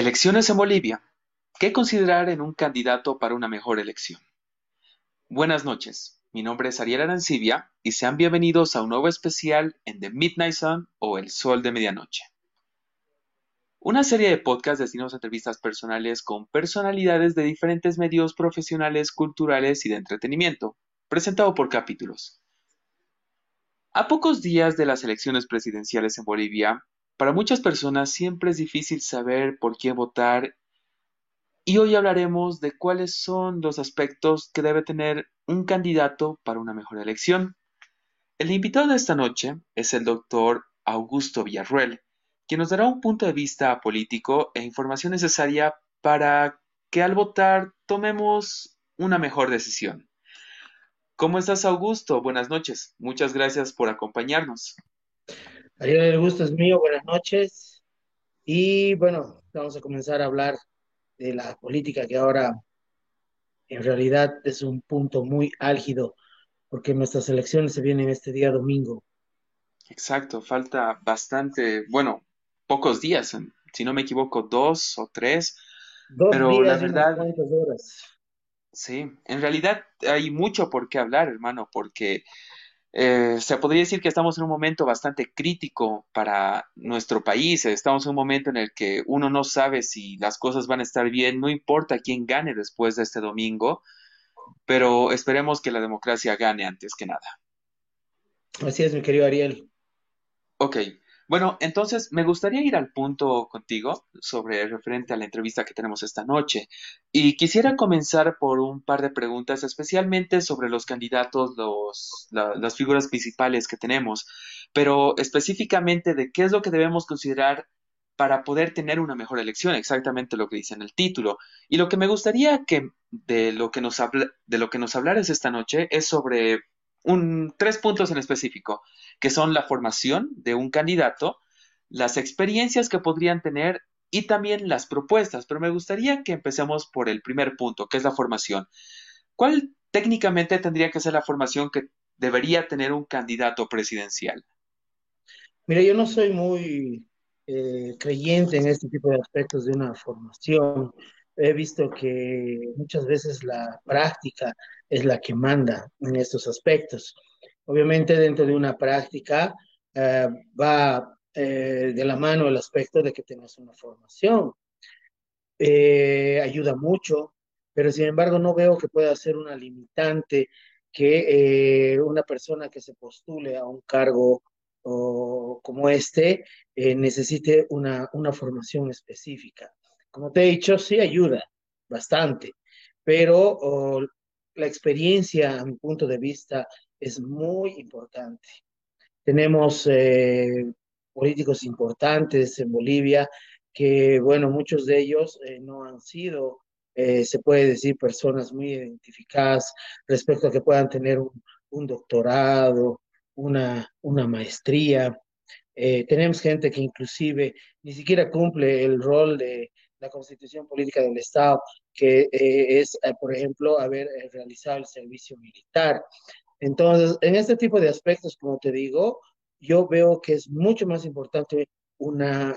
Elecciones en Bolivia. ¿Qué considerar en un candidato para una mejor elección? Buenas noches, mi nombre es Ariel Arancibia y sean bienvenidos a un nuevo especial en The Midnight Sun o El Sol de Medianoche. Una serie de podcasts destinados a entrevistas personales con personalidades de diferentes medios profesionales, culturales y de entretenimiento, presentado por capítulos. A pocos días de las elecciones presidenciales en Bolivia, para muchas personas siempre es difícil saber por quién votar y hoy hablaremos de cuáles son los aspectos que debe tener un candidato para una mejor elección. El invitado de esta noche es el doctor Augusto Villarruel, quien nos dará un punto de vista político e información necesaria para que al votar tomemos una mejor decisión. ¿Cómo estás, Augusto? Buenas noches. Muchas gracias por acompañarnos. Ariel, el gusto es mío, buenas noches. Y bueno, vamos a comenzar a hablar de la política que ahora en realidad es un punto muy álgido porque nuestras elecciones se vienen este día domingo. Exacto, falta bastante, bueno, pocos días, si no me equivoco, dos o tres. Dos pero días la verdad, horas. Sí, en realidad hay mucho por qué hablar, hermano, porque eh, se podría decir que estamos en un momento bastante crítico para nuestro país. Estamos en un momento en el que uno no sabe si las cosas van a estar bien, no importa quién gane después de este domingo, pero esperemos que la democracia gane antes que nada. Así es, mi querido Ariel. Ok, bueno, entonces me gustaría ir al punto contigo sobre referente a la entrevista que tenemos esta noche. Y quisiera comenzar por un par de preguntas, especialmente sobre los candidatos, los, las figuras principales que tenemos, pero específicamente de qué es lo que debemos considerar para poder tener una mejor elección, exactamente lo que dice en el título. Y lo que me gustaría que de lo que nos de lo que nos hablaras esta noche es sobre un, tres puntos en específico, que son la formación de un candidato, las experiencias que podrían tener y también las propuestas. Pero me gustaría que empecemos por el primer punto, que es la formación. ¿Cuál técnicamente tendría que ser la formación que debería tener un candidato presidencial? Mira, yo no soy muy eh, creyente en este tipo de aspectos de una formación. He visto que muchas veces la práctica es la que manda en estos aspectos. Obviamente dentro de una práctica eh, va eh, de la mano el aspecto de que tengas una formación. Eh, ayuda mucho, pero sin embargo no veo que pueda ser una limitante que una persona que se postule a un cargo como este necesite una, una formación específica. Como te he dicho, sí ayuda bastante, pero la experiencia, a mi punto de vista, es muy importante. Tenemos eh, políticos importantes en Bolivia que, bueno, muchos de ellos eh, no han sido, eh, se puede decir, personas muy identificadas respecto a que puedan tener un, doctorado, una, una maestría. tenemos gente que inclusive ni siquiera cumple el rol de la constitución política del Estado, que eh, es, eh, por ejemplo, haber eh, realizado el servicio militar. Entonces, en este tipo de aspectos, como te digo, yo veo que es mucho más importante una,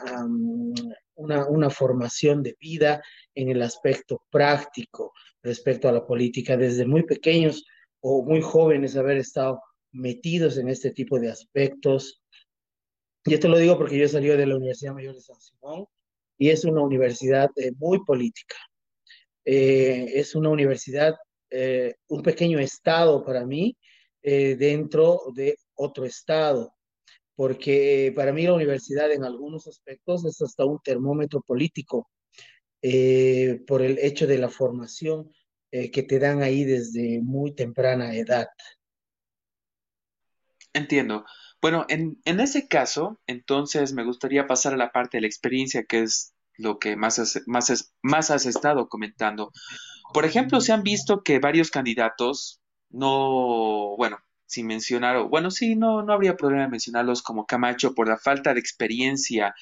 una, una, formación de vida en el aspecto práctico respecto a la política, desde muy pequeños o muy jóvenes haber estado metidos en este tipo de aspectos. Yo te lo digo porque yo salí de la Universidad Mayor de San Simón y es una universidad eh, muy política. Eh, es una universidad, eh, un pequeño estado para mí dentro de otro estado, porque para mí la universidad en algunos aspectos es hasta un termómetro político por el hecho de la formación que te dan ahí desde muy temprana edad. Entiendo. Bueno, en, en, ese caso, entonces me gustaría pasar a la parte de la experiencia, que es lo que más has, más, más has estado comentando. Por ejemplo, se han visto que varios candidatos no, bueno, sin mencionar, bueno, sí, no, no habría problema en mencionarlos como Camacho por la falta de experiencia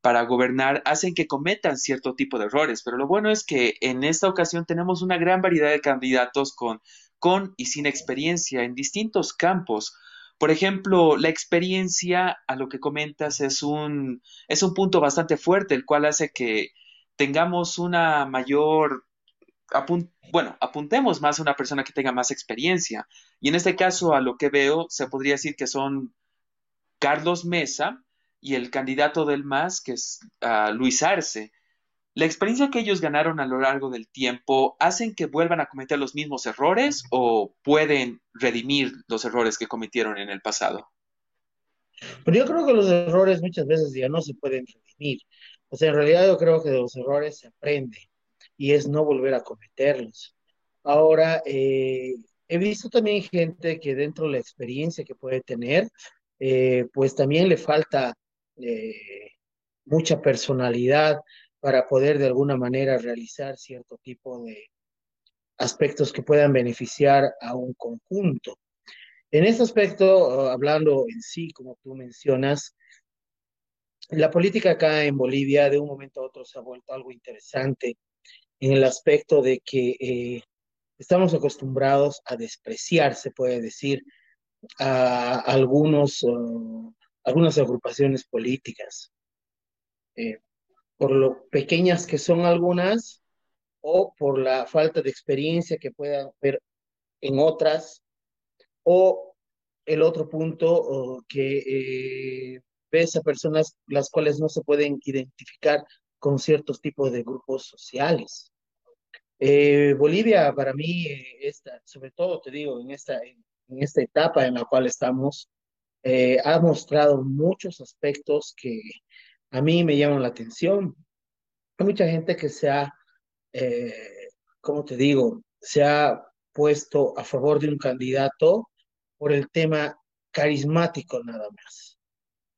para gobernar hacen que cometan cierto tipo de errores, pero lo bueno es que en esta ocasión tenemos una gran variedad de candidatos con, con y sin experiencia en distintos campos. Por ejemplo, la experiencia, a lo que comentas, es un, es un punto bastante fuerte, el cual hace que, tengamos una mayor, bueno, apuntemos más a una persona que tenga más experiencia. Y en este caso, a lo que veo, se podría decir que son Carlos Mesa y el candidato del MAS, que es ah, Luis Arce. ¿La experiencia que ellos ganaron a lo largo del tiempo hacen que vuelvan a cometer los mismos errores o pueden redimir los errores que cometieron en el pasado? Pero yo creo que los errores muchas veces ya no se pueden redimir. O sea, en realidad yo creo que de los errores se aprende y es no volver a cometerlos. Ahora, eh, he visto también gente que dentro de la experiencia que puede tener, eh, pues también le falta eh, mucha personalidad para poder de alguna manera realizar cierto tipo de aspectos que puedan beneficiar a un conjunto. En este aspecto, hablando en sí, como tú mencionas, la política acá en Bolivia de un momento a otro se ha vuelto algo interesante en el aspecto de que eh, estamos acostumbrados a despreciar, se puede decir, a algunos, uh, algunas agrupaciones políticas. Eh, por lo pequeñas que son algunas o por la falta de experiencia que pueda haber en otras, o el otro punto que eh, ves a personas las cuales no se pueden identificar con ciertos tipos de grupos sociales. Eh, Bolivia, para mí, esta, sobre todo te digo, en esta, en, esta etapa en la cual estamos, eh, ha mostrado muchos aspectos que a mí me llaman la atención. Hay mucha gente que se ha, eh, te digo, se ha puesto a favor de un candidato por el tema carismático nada más,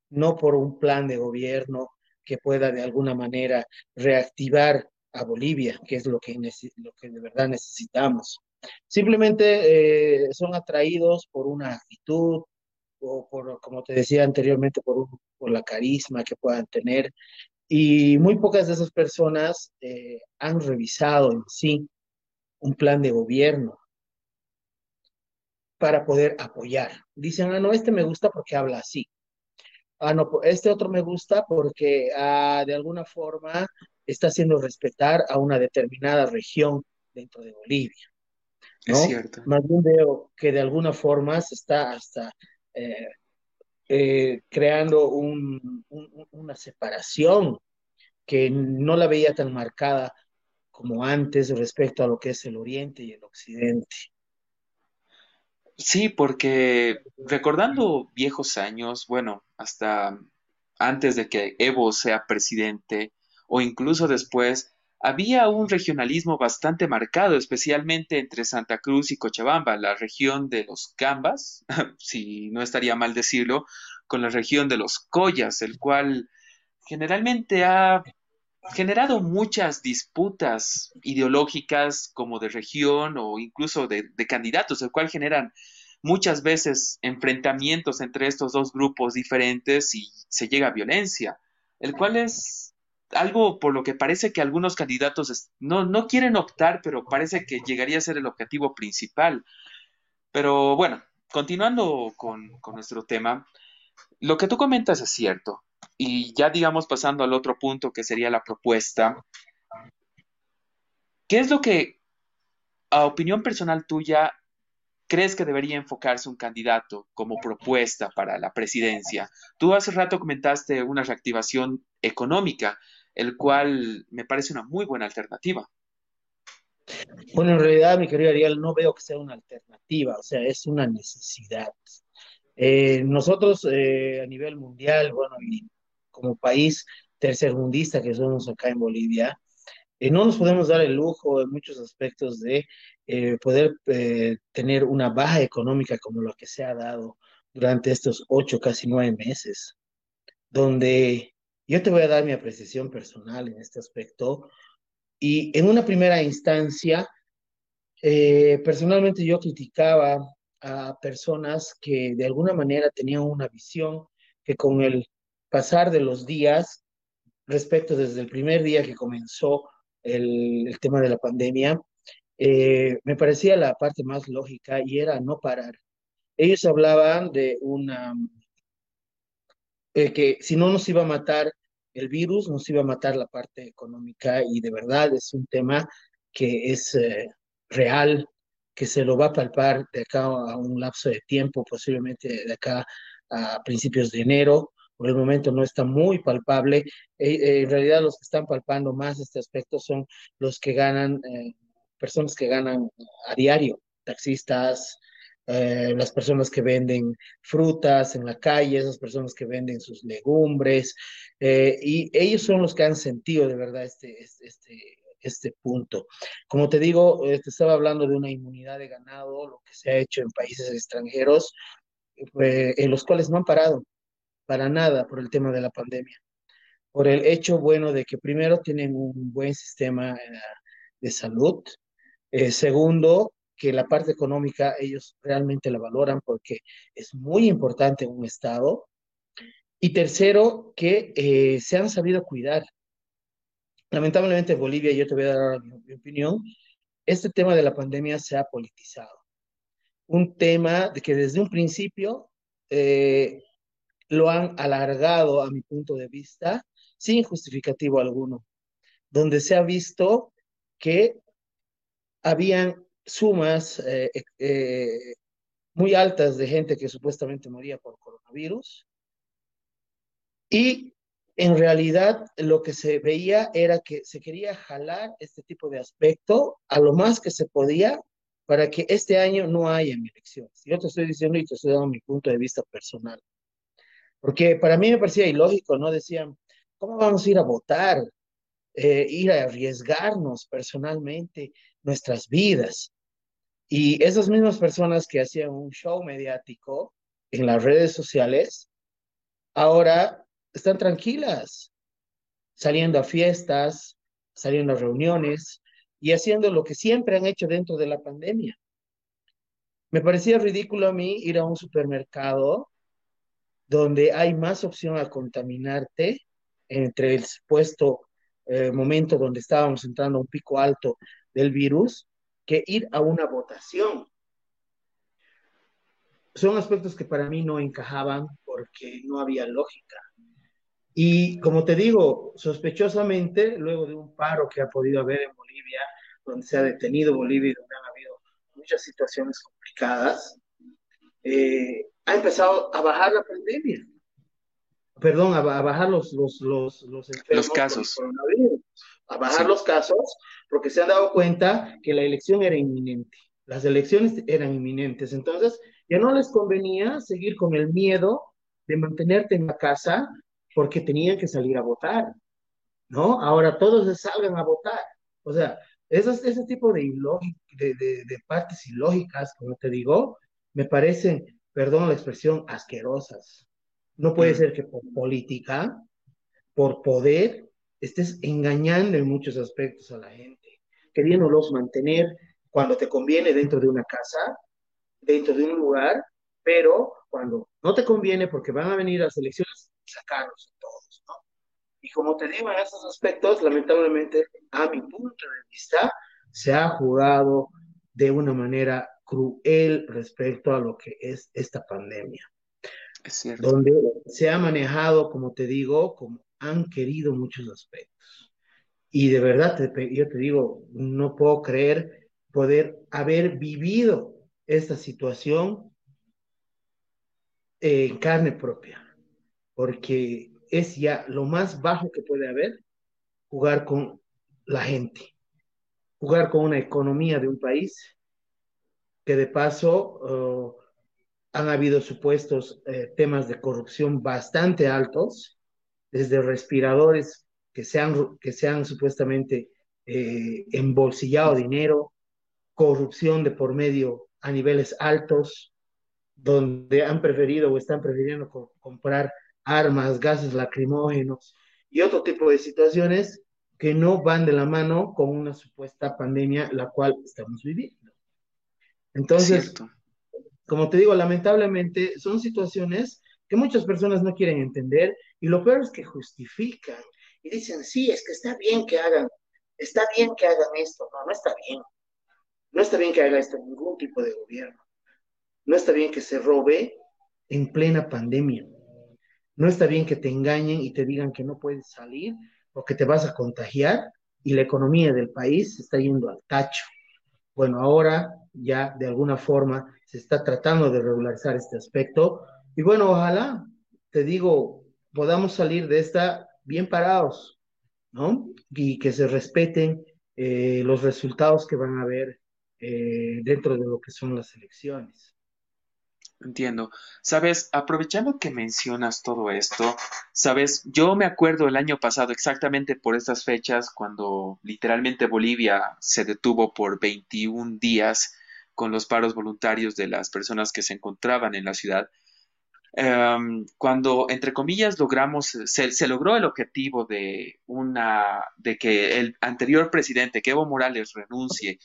no por un plan de gobierno que pueda de alguna manera reactivar a Bolivia, que es lo que, lo que de verdad necesitamos. Simplemente eh, son atraídos por una actitud o por, como te decía anteriormente, por, por la carisma que puedan tener y muy pocas de esas personas eh, han revisado en sí un plan de gobierno para poder apoyar. Dicen, ah, no, este me gusta porque habla así. Ah, no, este otro me gusta porque ah, de alguna forma está haciendo respetar a una determinada región dentro de Bolivia. ¿no? Es cierto. Más bien veo que de alguna forma se está hasta eh, eh, creando una separación que no la veía tan marcada como antes respecto a lo que es el oriente y el occidente. Sí, porque recordando viejos años, bueno, hasta antes de que Evo sea presidente o incluso después, había un regionalismo bastante marcado, especialmente entre Santa Cruz y Cochabamba, la región de los Cambas, si no estaría mal decirlo, con la región de los Collas, el cual generalmente ha generado muchas disputas ideológicas como de región o incluso de, candidatos, el cual generan muchas veces enfrentamientos entre estos dos grupos diferentes y se llega a violencia, el cual es algo por lo que parece que algunos candidatos no, no quieren optar, pero parece que llegaría a ser el objetivo principal. Pero bueno, continuando con, con nuestro tema, lo que tú comentas es cierto. Y ya digamos pasando al otro punto que sería la propuesta, ¿qué es lo que, a opinión personal tuya, crees que debería enfocarse un candidato como propuesta para la presidencia? Tú hace rato comentaste una reactivación económica, el cual me parece una muy buena alternativa. Bueno, en realidad, mi querido Ariel, no veo que sea una alternativa, o sea, es una necesidad. Eh, nosotros eh, a nivel mundial, bueno, y como país tercermundista que somos acá en Bolivia, eh, no nos podemos dar el lujo en muchos aspectos de poder tener una baja económica como lo que se ha dado durante estos ocho, casi nueve meses, donde yo te voy a dar mi apreciación personal en este aspecto. Y en una primera instancia, personalmente yo criticaba a personas que de alguna manera tenían una visión que con el pasar de los días, respecto desde el primer día que comenzó el, tema de la pandemia, eh, me parecía la parte más lógica y era no parar. Ellos hablaban de una, eh, que si no nos iba a matar el virus, nos iba a matar la parte económica y de verdad es un tema que es eh, real, que se lo va a palpar de acá a un lapso de tiempo, posiblemente de acá a principios de enero. Por el momento no está muy palpable. Eh, eh, en realidad los que están palpando más este aspecto son los que ganan, personas que ganan a diario, taxistas, eh, las personas que venden frutas en la calle, esas personas que venden sus legumbres, eh, y ellos son los que han sentido de verdad este, este, este, este punto. Como te digo, eh, te estaba hablando de una inmunidad de ganado, lo que se ha hecho en países extranjeros, en los cuales no han parado para nada por el tema de la pandemia, por el hecho bueno de que primero tienen un buen sistema de salud, segundo, que la parte económica ellos realmente la valoran porque es muy importante un Estado. Y tercero, que eh, se han sabido cuidar. Lamentablemente Bolivia, yo te voy a dar mi, opinión, este tema de la pandemia se ha politizado. Un tema de que desde un principio eh, lo han alargado a mi punto de vista sin justificativo alguno, donde se ha visto que habían sumas eh, eh, muy altas de gente que supuestamente moría por coronavirus. Y en realidad lo que se veía era que se quería jalar este tipo de aspecto a lo más que se podía para que este año no haya elecciones. Yo te estoy diciendo y te estoy dando mi punto de vista personal. Porque para mí me parecía ilógico, ¿no? Decían, ¿cómo vamos a ir a votar? Eh, ir a arriesgarnos personalmente nuestras vidas. Y esas mismas personas que hacían un show mediático en las redes sociales, ahora están tranquilas, saliendo a fiestas, saliendo a reuniones y haciendo lo que siempre han hecho dentro de la pandemia. Me parecía ridículo a mí ir a un supermercado donde hay más opción a contaminarte entre el supuesto eh, momento donde estábamos entrando a un pico alto del virus que ir a una votación. Son aspectos que para mí no encajaban porque no había lógica. Y como te digo, sospechosamente, luego de un paro que ha podido haber en Bolivia, donde se ha detenido Bolivia y donde han habido muchas situaciones complicadas, eh, ha empezado a bajar la pandemia. Perdón, a, bajar los, los, los, los, los casos. A bajar los casos porque se han dado cuenta que la elección era inminente, las elecciones eran inminentes, entonces ya no les convenía seguir con el miedo de mantenerte en la casa porque tenían que salir a votar, ¿no? Ahora todos salgan a votar, o sea, esos, ese tipo de, de, de, partes ilógicas, como te digo, me parecen, perdón la expresión, asquerosas. No puede ser que por política, por poder, estés engañando en muchos aspectos a la gente, queriéndolos mantener cuando te conviene dentro de una casa, dentro de un lugar, pero cuando no te conviene porque van a venir las elecciones, sacarlos a todos, ¿no? Y como te digo, en esos aspectos, lamentablemente, a mi punto de vista, se ha jugado de una manera cruel respecto a lo que es esta pandemia. Es cierto. Donde se ha manejado, como te digo, como han querido muchos aspectos. Y de verdad, yo te digo, no puedo creer poder haber vivido esta situación en carne propia, porque es ya lo más bajo que puede haber jugar con la gente, jugar con una economía de un país que de paso oh, han habido supuestos eh, temas de corrupción bastante altos desde respiradores que se han, que supuestamente eh, embolsillado dinero, corrupción de por medio a niveles altos, donde han preferido o están prefiriendo comprar armas, gases lacrimógenos y otro tipo de situaciones que no van de la mano con una supuesta pandemia la cual estamos viviendo. Entonces, como te digo, lamentablemente son situaciones que muchas personas no quieren entender y lo peor es que justifican y dicen, sí, es que está bien que hagan, está bien que hagan esto. No, no está bien. No está bien que haga esto ningún tipo de gobierno. No está bien que se robe en plena pandemia. No está bien que te engañen y te digan que no puedes salir porque te vas a contagiar y la economía del país está yendo al tacho. Bueno, ahora ya de alguna forma se está tratando de regularizar este aspecto y bueno, ojalá, te digo, podamos salir de esta bien parados, ¿no? Y que se respeten eh, los resultados que van a haber eh, dentro de lo que son las elecciones. Entiendo. Sabes, aprovechando que mencionas todo esto, sabes, yo me acuerdo el año pasado exactamente por estas fechas cuando literalmente Bolivia se detuvo por 21 días con los paros voluntarios de las personas que se encontraban en la ciudad. Em, cuando, entre comillas, logramos, se, se, logró el objetivo de una, de que el anterior presidente, que Evo Morales, renuncie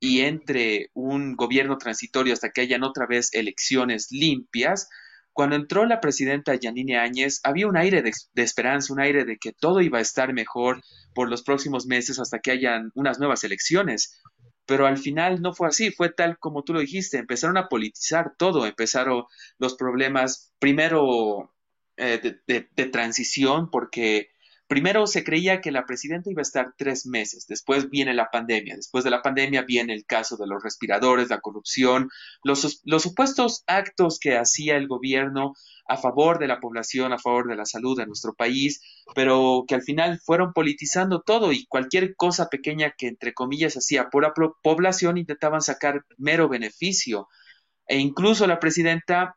y entre un gobierno transitorio hasta que hayan otra vez elecciones limpias, cuando entró la presidenta Yanine Áñez, había un aire de, esperanza, un aire de que todo iba a estar mejor por los próximos meses hasta que hayan unas nuevas elecciones. Pero al final no fue así, fue tal como tú lo dijiste, empezaron a politizar todo, empezaron los problemas, primero eh, de, de transición, porque Primero se creía que la presidenta iba a estar tres meses, después viene la pandemia, después de la pandemia viene el caso de los respiradores, la corrupción, los, supuestos actos que hacía el gobierno a favor de la población, a favor de la salud de nuestro país, pero que al final fueron politizando todo y cualquier cosa pequeña que entre comillas hacía por la población intentaban sacar mero beneficio. E incluso la presidenta,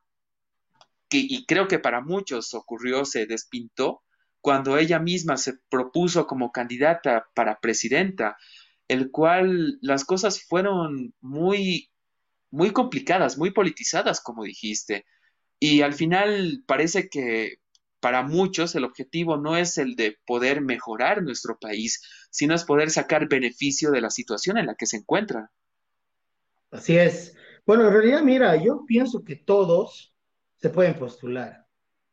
que, y creo que para muchos ocurrió, se despintó, cuando ella misma se propuso como candidata para presidenta, el cual las cosas fueron muy, muy complicadas, muy politizadas, como dijiste. Y al final parece que para muchos el objetivo no es el de poder mejorar nuestro país, sino es poder sacar beneficio de la situación en la que se encuentra. Así es. Bueno, en realidad, mira, yo pienso que todos se pueden postular.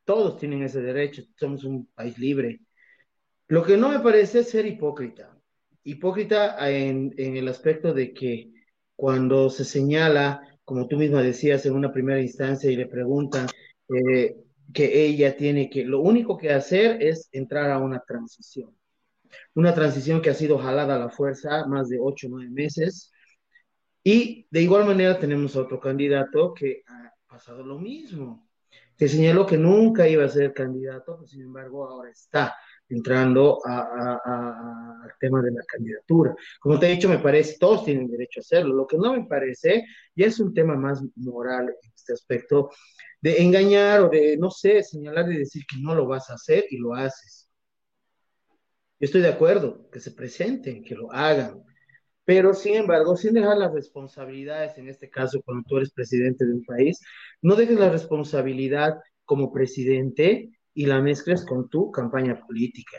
Todos tienen ese derecho, somos un país libre. Lo que no me parece es ser hipócrita. Hipócrita en, en el aspecto de que cuando se señala, como tú misma decías en una primera instancia y le preguntan eh, que ella tiene que, lo único que hacer es entrar a una transición. Una transición que ha sido jalada a la fuerza más de ocho o nueve meses. Y de igual manera tenemos a otro candidato que ha pasado lo mismo que señaló que nunca iba a ser candidato, pues, sin embargo ahora está entrando al tema de la candidatura. Como te he dicho, me parece, todos tienen derecho a hacerlo. Lo que no me parece, ya es un tema más moral en este aspecto, de engañar o de, no sé, señalar y decir que no lo vas a hacer y lo haces. Yo estoy de acuerdo, que se presenten, que lo hagan, pero sin embargo, sin dejar las responsabilidades, en este caso, cuando tú eres presidente de un país, no dejes la responsabilidad como presidente y la mezcles con tu campaña política.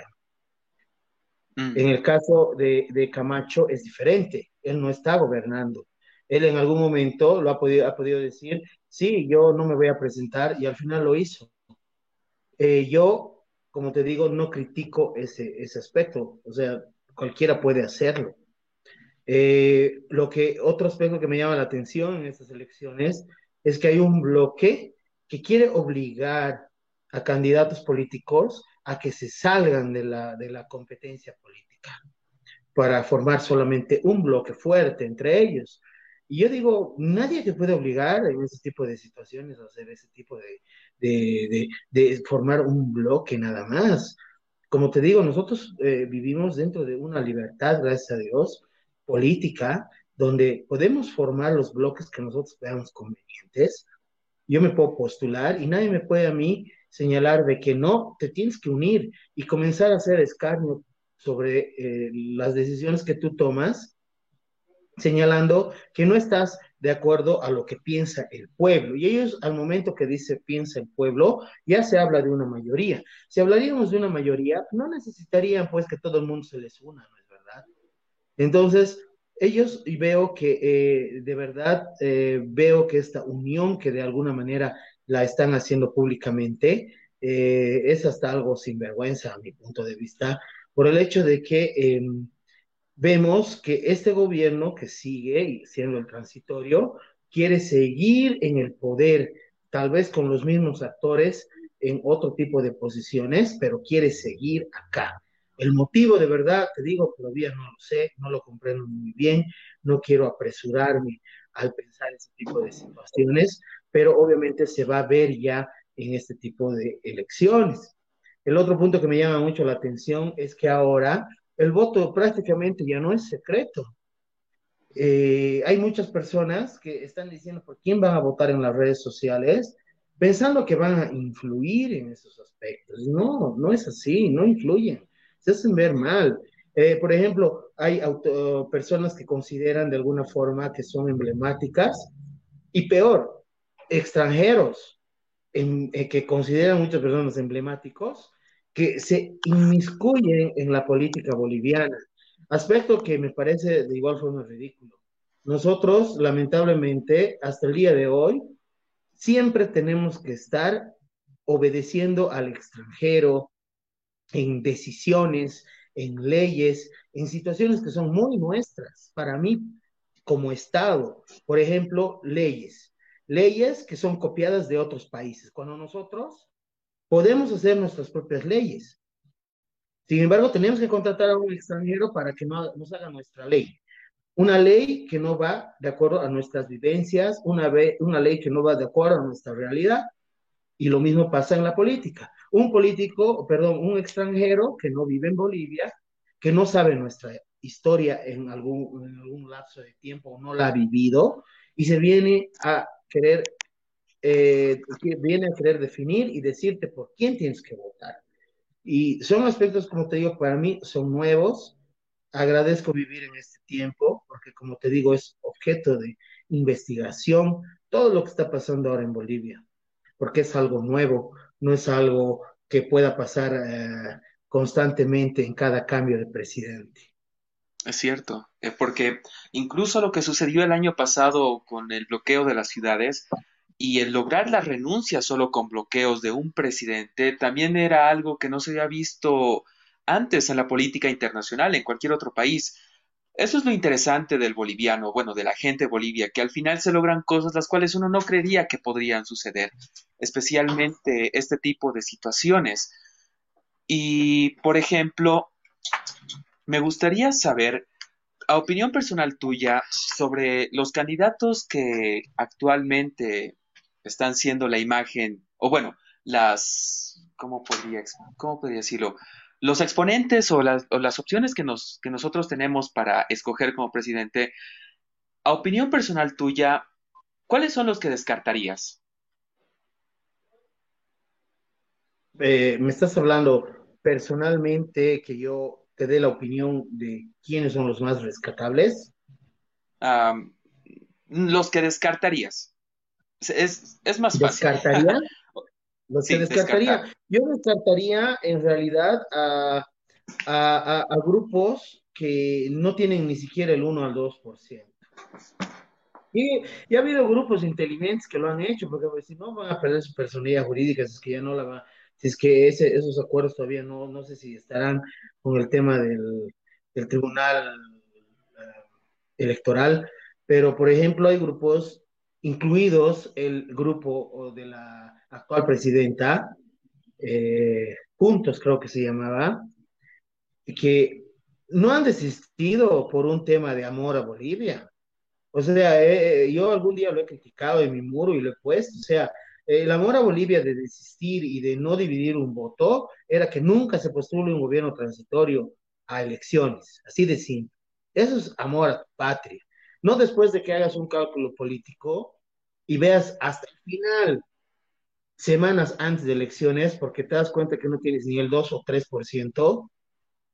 Mm. En el caso de, de, Camacho es diferente, él no está gobernando. Él en algún momento lo ha podido, ha podido decir, sí, yo no me voy a presentar y al final lo hizo. Eh, yo, como te digo, no critico ese, ese aspecto, o sea, cualquiera puede hacerlo eh, lo que otro aspecto que me llama la atención en estas elecciones es que hay un bloque que quiere obligar a candidatos políticos a que se salgan de la, de la competencia política para formar solamente un bloque fuerte entre ellos. Y yo digo, nadie te puede obligar en ese tipo de situaciones a hacer ese tipo de, de, de, formar un bloque nada más. Como te digo, nosotros eh, vivimos dentro de una libertad, gracias a Dios, política donde podemos formar los bloques que nosotros veamos convenientes. Yo me puedo postular y nadie me puede a mí señalar de que no, te tienes que unir y comenzar a hacer escarnio sobre eh, las decisiones que tú tomas, señalando que no estás de acuerdo a lo que piensa el pueblo. Y ellos, al momento que dice piensa el pueblo, ya se habla de una mayoría. Si hablaríamos de una mayoría, no necesitarían pues que todo el mundo se les una, ¿no? Entonces, ellos, y veo que eh, de verdad, eh, veo que esta unión que de alguna manera la están haciendo públicamente, eh, es hasta algo sinvergüenza a mi punto de vista, por el hecho de que em, vemos que este gobierno que sigue siendo el transitorio, quiere seguir en el poder, tal vez con los mismos actores en otro tipo de posiciones, pero quiere seguir acá. El motivo de verdad, te digo, todavía no lo sé, no lo comprendo muy bien, no quiero apresurarme al pensar ese tipo de situaciones, pero obviamente se va a ver ya en este tipo de elecciones. El otro punto que me llama mucho la atención es que ahora el voto prácticamente ya no es secreto. Eh, hay muchas personas que están diciendo por quién van a votar en las redes sociales, pensando que van a influir en esos aspectos. No, no es así, no influyen, se hacen ver mal. Eh, por ejemplo, hay personas que consideran de alguna forma que son emblemáticas y peor, extranjeros eh, que consideran muchas personas emblemáticos que se inmiscuyen en la política boliviana, aspecto que me parece de igual forma ridículo. Nosotros, lamentablemente, hasta el día de hoy, siempre tenemos que estar obedeciendo al extranjero en decisiones, en leyes, en situaciones que son muy nuestras para mí como Estado. Por ejemplo, leyes. Leyes que son copiadas de otros países. Cuando nosotros podemos hacer nuestras propias leyes. Sin embargo, tenemos que contratar a un extranjero para que nos haga nuestra ley. Una ley que no va de acuerdo a nuestras vivencias, una, una ley que no va de acuerdo a nuestra realidad. Y lo mismo pasa en la política. Un político, perdón, un extranjero que no vive en Bolivia, que no sabe nuestra historia en algún, en algún lapso de tiempo o no la ha vivido, y se viene a querer, eh, viene a querer definir y decirte por quién tienes que votar. Y son aspectos, como te digo, para mí son nuevos, agradezco vivir en este tiempo, porque como te digo, es objeto de investigación todo lo que está pasando ahora en Bolivia, porque es algo nuevo, no es algo que pueda pasar eh, constantemente en cada cambio de presidente. Es cierto, eh, porque incluso lo que sucedió el año pasado con el bloqueo de las ciudades y el lograr la renuncia solo con bloqueos de un presidente también era algo que no se había visto antes en la política internacional, en cualquier otro país. Eso es lo interesante del boliviano, bueno, de la gente de Bolivia, que al final se logran cosas las cuales uno no creería que podrían suceder, especialmente este tipo de situaciones. Y, por ejemplo, me gustaría saber, a opinión personal tuya, sobre los candidatos que actualmente están siendo la imagen, o bueno, las, ¿cómo podría, cómo podría decirlo? Los exponentes o las, opciones que, nos, que nosotros tenemos para escoger como presidente, a opinión personal tuya, ¿cuáles son los que descartarías? Eh, me estás hablando personalmente que yo te dé la opinión de quiénes son los más rescatables. los que descartarías. Es, es más fácil. ¿Descartaría? Lo que descartaría, yo descartaría en realidad a, grupos que no tienen ni siquiera el 1 al 2%. Y, y ha habido grupos inteligentes que lo han hecho, porque pues, si no van a perder su personalidad jurídica, si es que ya no la va, si es que ese, esos acuerdos todavía no, no sé si estarán con el tema del, del tribunal eh, electoral, pero por ejemplo hay grupos, incluidos el grupo de la actual presidenta, eh, Juntos creo que se llamaba, que no han desistido por un tema de amor a Bolivia. O sea, eh, eh, yo algún día lo he criticado en mi muro y lo he puesto. O sea, el amor a Bolivia de desistir y de no dividir un voto era que nunca se postule un gobierno transitorio a elecciones, así de simple. Eso es amor a tu patria. No después de que hagas un cálculo político y veas hasta el final semanas antes de elecciones porque te das cuenta que no tienes ni el 2 o 3%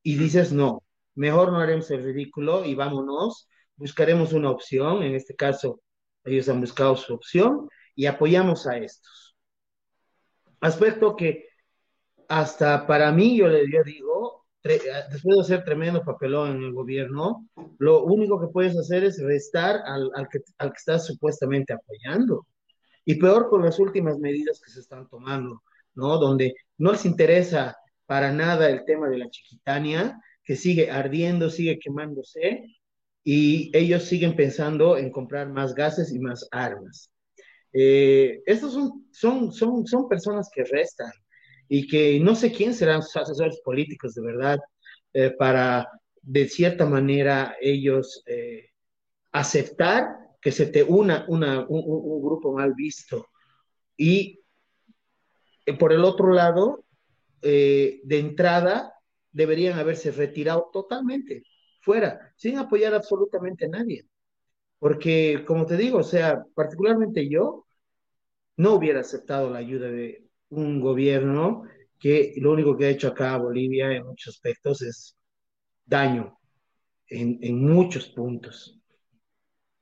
y dices, no, mejor no haremos el ridículo y vámonos, buscaremos una opción, en este caso ellos han buscado su opción y apoyamos a estos. Aspecto que hasta para mí, yo le digo, después de hacer tremendo papelón en el gobierno, lo único que puedes hacer es restar al, al, que, al que estás supuestamente apoyando. Y peor con las últimas medidas que se están tomando, ¿no? Donde no les interesa para nada el tema de la chiquitania, que sigue ardiendo, sigue quemándose, y ellos siguen pensando en comprar más gases y más armas. Eh, estos son, son, son, son personas que restan y que no sé quién serán sus asesores políticos de verdad eh, para, de cierta manera, ellos eh, aceptar que se te una, una un, un, grupo mal visto. Y eh, por el otro lado, eh, de entrada, deberían haberse retirado totalmente, fuera, sin apoyar absolutamente a nadie. Porque, como te digo, o sea, particularmente yo no hubiera aceptado la ayuda de un gobierno que lo único que ha hecho acá Bolivia en muchos aspectos es daño en, muchos puntos.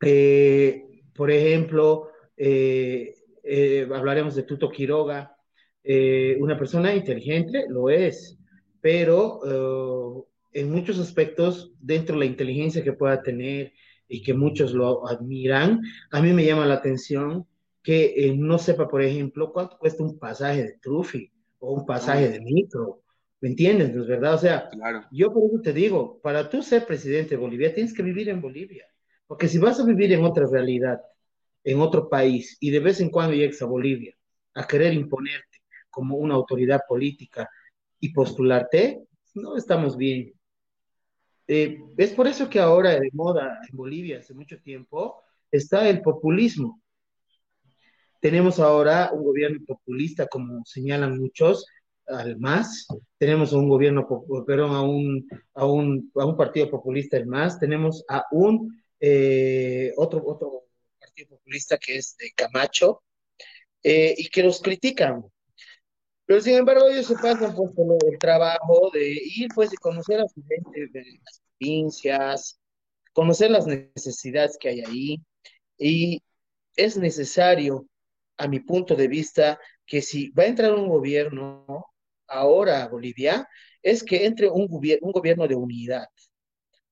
Eh, por ejemplo, eh, eh, hablaremos de Tuto Quiroga, una persona inteligente, lo es, pero en muchos aspectos, dentro de la inteligencia que pueda tener y que muchos lo admiran, a mí me llama la atención que eh, no sepa, por ejemplo, cuánto cuesta un pasaje de Trufi o un pasaje de micro. ¿Me entiendes? ¿No es verdad? O sea, Claro, yo por eso te digo, para tú ser presidente de Bolivia, tienes que vivir en Bolivia. Porque si vas a vivir en otra realidad, en otro país, y de vez en cuando llegues a Bolivia a querer imponerte como una autoridad política y postularte, no estamos bien. Eh, es por eso que ahora de moda en Bolivia hace mucho tiempo está el populismo. Tenemos ahora un gobierno populista, como señalan muchos, al MAS, tenemos un gobierno, perdón, a un, a un, a un partido populista, el MAS, tenemos a un eh, otro, otro partido populista que es de Camacho, eh, y que los critican. Pero sin embargo, ellos se pasan pues, por el trabajo de ir pues y conocer a su gente de las provincias, conocer las necesidades que hay ahí, y es necesario, a mi punto de vista, que si va a entrar un gobierno ahora a Bolivia, es que entre un, gobier un gobierno de unidad,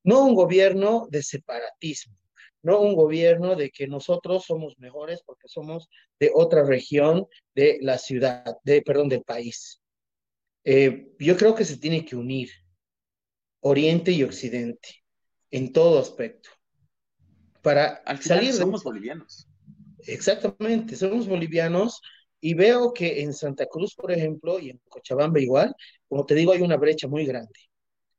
no un gobierno de separatismo, no un gobierno de que nosotros somos mejores porque somos de otra región de la ciudad, de, perdón, del país. Eh, yo creo que se tiene que unir Oriente y Occidente en todo aspecto para al final salir de... somos bolivianos. Exactamente, somos bolivianos y veo que en Santa Cruz, por ejemplo, y en Cochabamba igual, como te digo, hay una brecha muy grande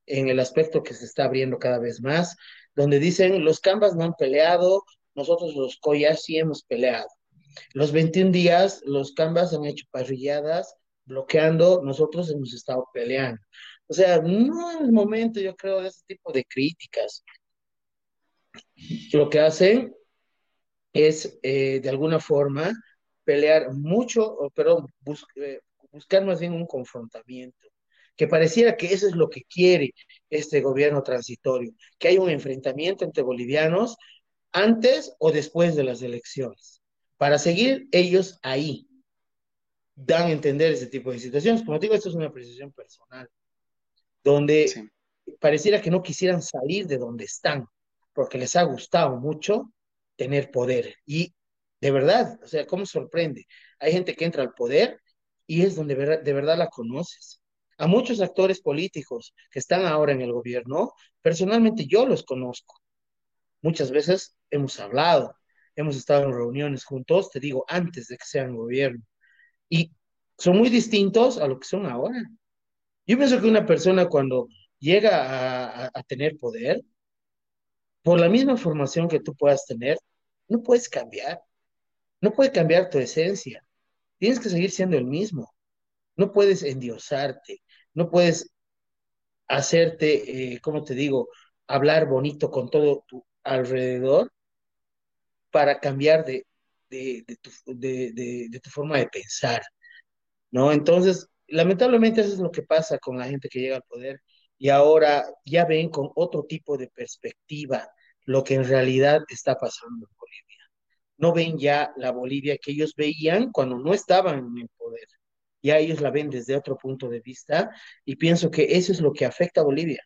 en el aspecto que se está abriendo cada vez más, donde dicen los Cambas no han peleado, nosotros los Collas sí hemos peleado. Los 21 días, los Cambas han hecho parrilladas, bloqueando, nosotros hemos estado peleando. O sea, no es el momento, yo creo, de ese tipo de críticas. Lo que hacen es, eh, de alguna forma, pelear mucho, pero bus eh, buscar más bien un confrontamiento, que pareciera que eso es lo que quiere este gobierno transitorio, que hay un enfrentamiento entre bolivianos antes o después de las elecciones, para seguir ellos ahí. Dan a entender ese tipo de situaciones. Como digo, esto es una apreciación personal, donde sí. pareciera que no quisieran salir de donde están, porque les ha gustado mucho tener poder. Y de verdad, o sea, ¿cómo sorprende? Hay gente que entra al poder y es donde de verdad la conoces. A muchos actores políticos que están ahora en el gobierno, personalmente yo los conozco. Muchas veces hemos hablado, hemos estado en reuniones juntos, te digo, antes de que sean gobierno. Y son muy distintos a lo que son ahora. Yo pienso que una persona cuando llega a, a, tener poder, por la misma formación que tú puedas tener, no puedes cambiar. No puede cambiar tu esencia. Tienes que seguir siendo el mismo. No puedes endiosarte. No puedes hacerte, eh, ¿cómo te digo? Hablar bonito con todo tu alrededor para cambiar de, tu, de, tu forma de pensar. ¿No? Entonces, lamentablemente eso es lo que pasa con la gente que llega al poder y ahora ya ven con otro tipo de perspectiva lo que en realidad está pasando no ven ya la Bolivia que ellos veían cuando no estaban en el poder. Ya ellos la ven desde otro punto de vista y pienso que eso es lo que afecta a Bolivia.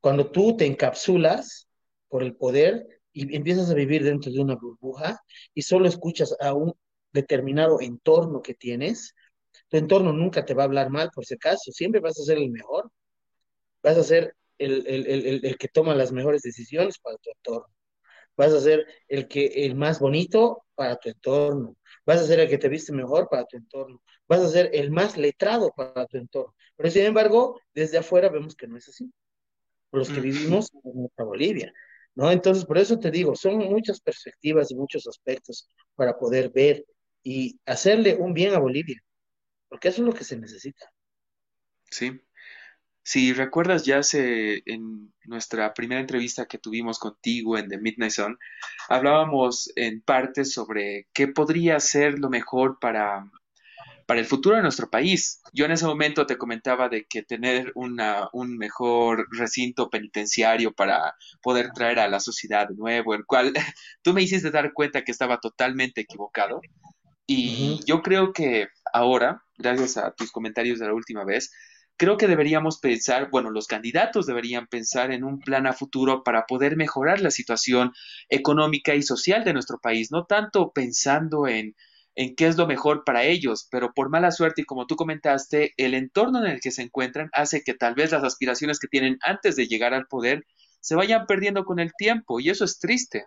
Cuando tú te encapsulas por el poder y empiezas a vivir dentro de una burbuja y solo escuchas a un determinado entorno que tienes, tu entorno nunca te va a hablar mal por si acaso, siempre vas a ser el mejor, vas a ser el, el, el, el que toma las mejores decisiones para tu entorno vas a ser el que el más bonito para tu entorno, vas a ser el que te viste mejor para tu entorno, vas a ser el más letrado para tu entorno. Pero sin embargo, desde afuera vemos que no es así, los que vivimos en nuestra Bolivia. ¿No? Entonces, por eso te digo, son muchas perspectivas y muchos aspectos para poder ver y hacerle un bien a Bolivia, porque eso es lo que se necesita. Sí, si recuerdas ya hace, en nuestra primera entrevista que tuvimos contigo en The Midnight Sun, hablábamos en parte sobre qué podría ser lo mejor para, para el futuro de nuestro país. Yo en ese momento te comentaba de que tener una, un mejor recinto penitenciario para poder traer a la sociedad de nuevo, el cual tú me hiciste dar cuenta que estaba totalmente equivocado. Y yo creo que ahora, gracias a tus comentarios de la última vez, creo que deberíamos pensar, bueno, los candidatos deberían pensar en un plan a futuro para poder mejorar la situación económica y social de nuestro país, no tanto pensando en, en qué es lo mejor para ellos, pero por mala suerte y como tú comentaste, el entorno en el que se encuentran hace que tal vez las aspiraciones que tienen antes de llegar al poder se vayan perdiendo con el tiempo y eso es triste.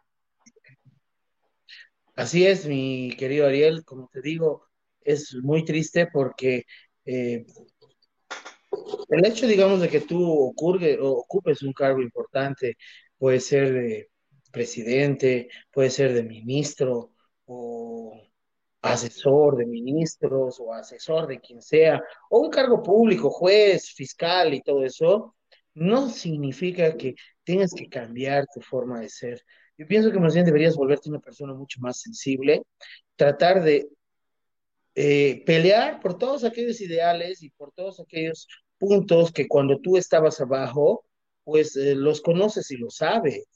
Así es, mi querido Ariel, como te digo, es muy triste porque eh, el hecho, digamos, de que tú ocupes un cargo importante, puede ser de presidente, puede ser de ministro, o asesor de ministros, o asesor de quien sea, o un cargo público, juez, fiscal y todo eso, no significa que tengas que cambiar tu forma de ser. Yo pienso que más bien deberías volverte una persona mucho más sensible, tratar de eh, pelear por todos aquellos ideales y por todos aquellos puntos que cuando tú estabas abajo, pues eh, los conoces y los sabes.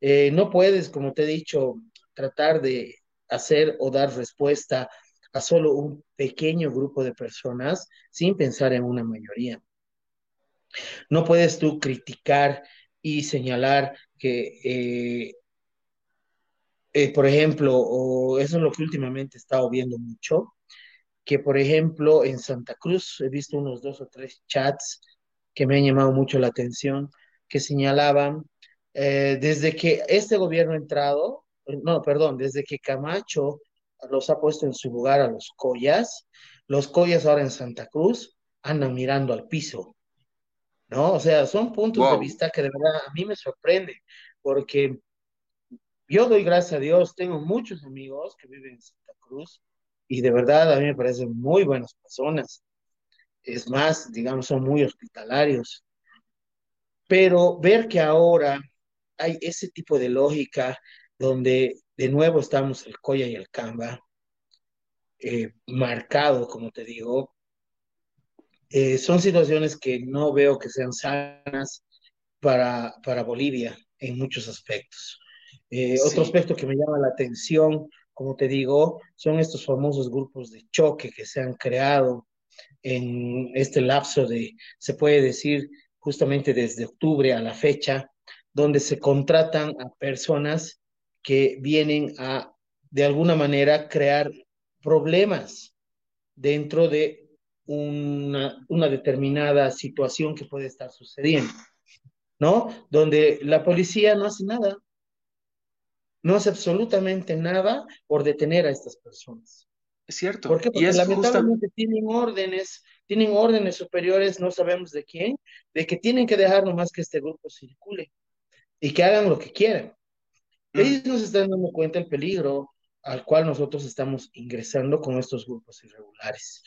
Eh, no puedes, como te he dicho, tratar de hacer o dar respuesta a solo un pequeño grupo de personas sin pensar en una mayoría. No puedes tú criticar y señalar que, eh, por ejemplo, o eso es lo que últimamente he estado viendo mucho, que, por ejemplo, en Santa Cruz he visto unos dos o tres chats que me han llamado mucho la atención, que señalaban, eh, desde que este gobierno ha entrado, eh, no, perdón, desde que Camacho los ha puesto en su lugar a los Collas, los Collas ahora en Santa Cruz andan mirando al piso, ¿no? O sea, son puntos de vista que de verdad a mí me sorprende, porque yo doy gracias a Dios, tengo muchos amigos que viven en Santa Cruz, y de verdad a mí me parecen muy buenas personas. Es más, digamos, son muy hospitalarios. Pero ver que ahora hay ese tipo de lógica donde de nuevo estamos el Coya y el Camba, eh, marcado, como te digo, eh, son situaciones que no veo que sean sanas para, para Bolivia en muchos aspectos. Eh, otro aspecto que me llama la atención como te digo, son estos famosos grupos de choque que se han creado en este lapso de, se puede decir, justamente desde octubre a la fecha, donde se contratan a personas que vienen a, de alguna manera, crear problemas dentro de una, determinada situación que puede estar sucediendo, ¿no? Donde la policía no hace nada, no hace absolutamente nada por detener a estas personas. Es cierto. ¿Por qué? Porque lamentablemente tienen órdenes, tienen órdenes superiores, no sabemos de quién, de que tienen que dejar nomás que este grupo circule y que hagan lo que quieran. Mm. Ellos nos están dando cuenta del peligro al cual nosotros estamos ingresando con estos grupos irregulares.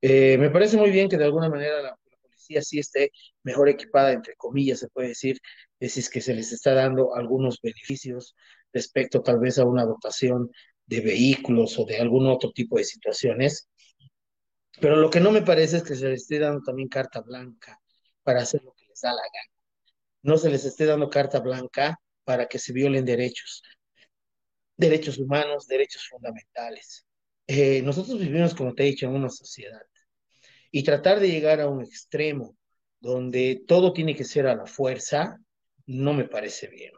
Eh, me parece muy bien que de alguna manera la, policía sí esté mejor equipada, entre comillas, se puede decir, es, es que se les está dando algunos beneficios respecto tal vez a una dotación de vehículos o de algún otro tipo de situaciones. Pero lo que no me parece es que se les esté dando también carta blanca para hacer lo que les da la gana. No se les esté dando carta blanca para que se violen derechos, derechos humanos, derechos fundamentales. Eh, nosotros vivimos, como te he dicho, en una sociedad y tratar de llegar a un extremo donde todo tiene que ser a la fuerza, no me parece bien.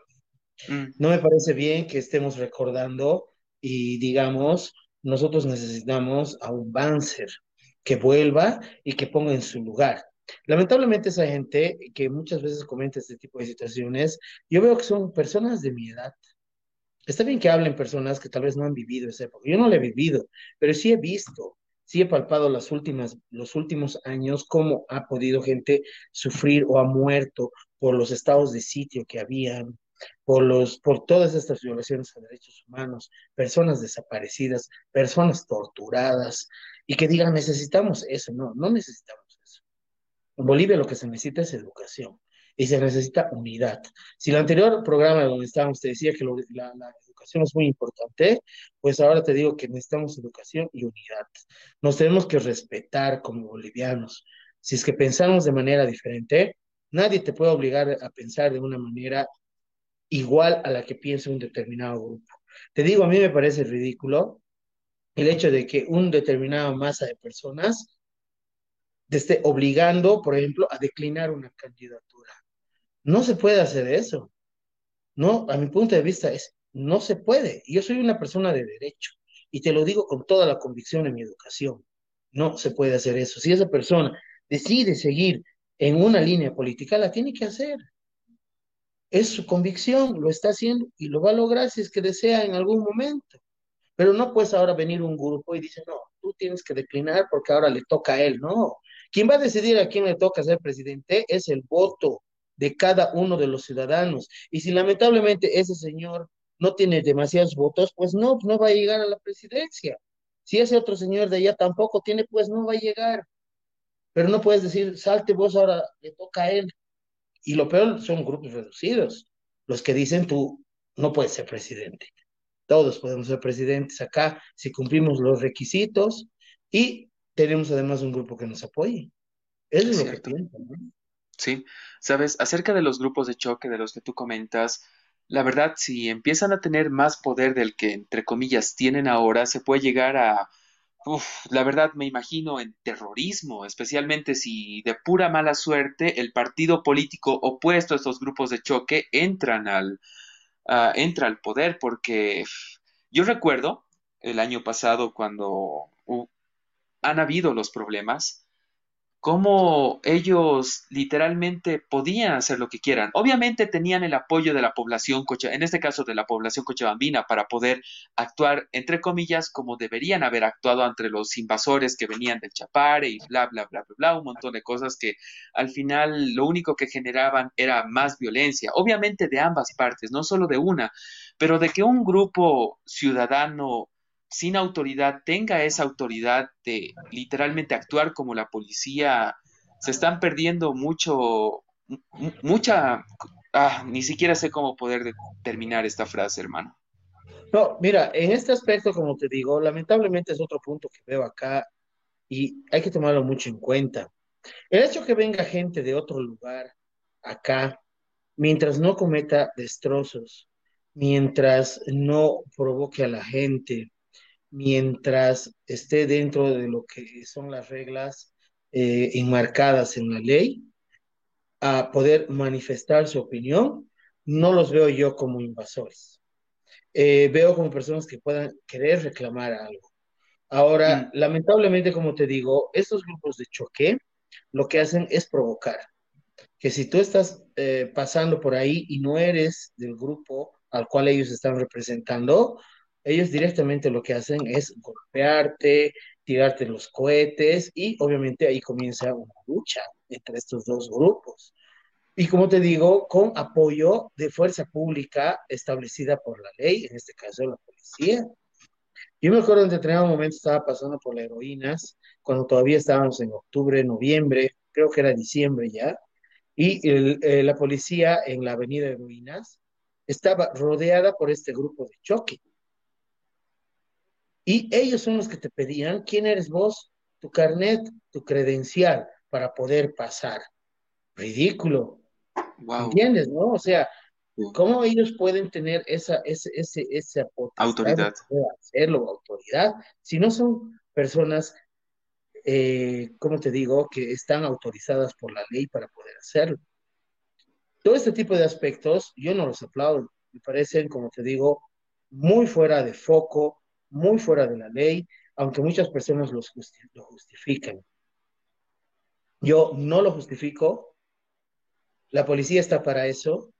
Mm. No me parece bien que estemos recordando y digamos, nosotros necesitamos a un Banzer que vuelva y que ponga en su lugar. Lamentablemente esa gente que muchas veces comenta este tipo de situaciones, yo veo que son personas de mi edad, Está bien que hablen personas que tal vez no han vivido esa época. Yo no la he vivido, pero sí he visto, sí he palpado las últimas, los últimos años cómo ha podido gente sufrir o ha muerto por los estados de sitio que habían, por, los, por todas estas violaciones a derechos humanos, personas desaparecidas, personas torturadas, y que digan, necesitamos eso. No, no necesitamos eso. En Bolivia lo que se necesita es educación y se necesita unidad. Si el anterior programa donde estábamos te decía que la, la, educación es muy importante, pues ahora te digo que necesitamos educación y unidad. Nos tenemos que respetar como bolivianos. Si es que pensamos de manera diferente, nadie te puede obligar a pensar de una manera igual a la que piensa un determinado grupo. Te digo, a mí me parece ridículo el hecho de que un determinado masa de personas te esté obligando, por ejemplo, a declinar una candidatura. No se puede hacer eso. No, a mi punto de vista es, no se puede. Yo soy una persona de derecho y te lo digo con toda la convicción de mi educación. No se puede hacer eso. Si esa persona decide seguir en una línea política, la tiene que hacer. Es su convicción, lo está haciendo y lo va a lograr si es que desea en algún momento. Pero no puedes ahora venir un grupo y dice, no, tú tienes que declinar porque ahora le toca a él. No, quien va a decidir a quién le toca ser presidente es el voto de cada uno de los ciudadanos. Y si lamentablemente ese señor no tiene demasiados votos, pues no, no va a llegar a la presidencia. Si ese otro señor de allá tampoco tiene, pues no va a llegar. Pero no puedes decir, salte vos ahora, le toca a él. Y lo peor son grupos reducidos, los que dicen tú no puedes ser presidente. Todos podemos ser presidentes acá si cumplimos los requisitos y tenemos además un grupo que nos apoye. Eso es, lo que pienso. ¿no? Sí, sabes, acerca de los grupos de choque de los que tú comentas, la verdad, si empiezan a tener más poder del que, entre comillas, tienen ahora, se puede llegar a, la verdad, me imagino en terrorismo, especialmente si de pura mala suerte el partido político opuesto a estos grupos de choque entran al, uh, entra al poder, porque yo recuerdo el año pasado cuando han habido los problemas, cómo ellos literalmente podían hacer lo que quieran. Obviamente tenían el apoyo de la población, en este caso de la población cochabambina, para poder actuar, entre comillas, como deberían haber actuado ante los invasores que venían del Chapare y bla, bla, bla, bla, bla, un montón de cosas que al final lo único que generaban era más violencia, obviamente de ambas partes, no solo de una, pero de que un grupo ciudadano sin autoridad tenga esa autoridad de literalmente actuar como la policía, se están perdiendo mucho, mucha, ah, ni siquiera sé cómo poder terminar esta frase, hermano. No, mira, en este aspecto, como te digo, lamentablemente es otro punto que veo acá y hay que tomarlo mucho en cuenta. El hecho que venga gente de otro lugar acá, mientras no cometa destrozos, mientras no provoque a la gente, mientras esté dentro de lo que son las reglas eh, enmarcadas en la ley, a poder manifestar su opinión, no los veo yo como invasores. Eh, veo como personas que puedan querer reclamar algo. Ahora, mm. lamentablemente, como te digo, estos grupos de choque lo que hacen es provocar. Que si tú estás eh, pasando por ahí y no eres del grupo al cual ellos están representando, ellos directamente lo que hacen es golpearte, tirarte los cohetes y obviamente ahí comienza una lucha entre estos dos grupos. Y como te digo, con apoyo de fuerza pública establecida por la ley, en este caso la policía. Yo me acuerdo en determinado momento estaba pasando por las heroínas, cuando todavía estábamos en octubre, noviembre, creo que era diciembre ya, y eh, la policía en la avenida Heroínas estaba rodeada por este grupo de choque. Y ellos son los que te pedían quién eres vos, tu carnet, tu credencial para poder pasar. Ridículo. ¿Entiendes, no? O sea, ¿cómo ellos pueden tener esa, ese, ese, esa autoridad? hacerlo, autoridad, si no son personas, eh, como te digo, que están autorizadas por la ley para poder hacerlo. Todo este tipo de aspectos, yo no los aplaudo, me parecen, como te digo, muy fuera de foco, muy fuera de la ley, aunque muchas personas lo justifican. Yo no lo justifico. La policía está para eso.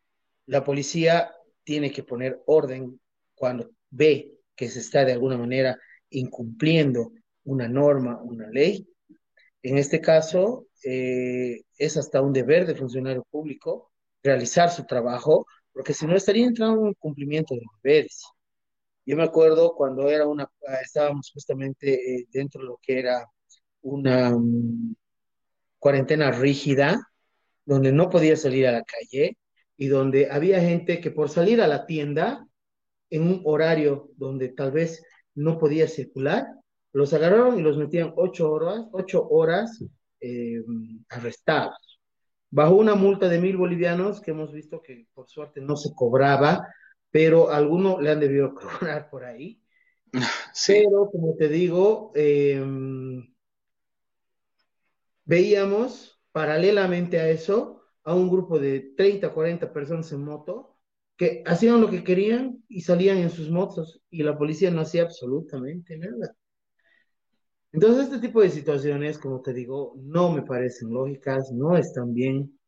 La policía tiene que poner orden cuando ve que se está de alguna manera incumpliendo una norma, una ley, en este caso eh, es hasta un deber de funcionario público realizar su trabajo, porque si no estaría entrando en cumplimiento de deberes. Yo me acuerdo cuando era una, estábamos justamente eh, dentro de lo que era una um, cuarentena rígida, donde no podía salir a la calle y donde había gente que por salir a la tienda en un horario donde tal vez no podía circular, los agarraron y los metían ocho horas, ocho horas eh, arrestados. Bajo una multa de mil bolivianos que hemos visto que por suerte no se cobraba, pero alguno le han debido cobrar por ahí. Pero como te digo, em, veíamos paralelamente a eso a un grupo de 30, 40 personas en moto que hacían lo que querían y salían en sus motos y la policía no hacía absolutamente nada. Entonces, este tipo de situaciones, como te digo, no me parecen lógicas, no están bien.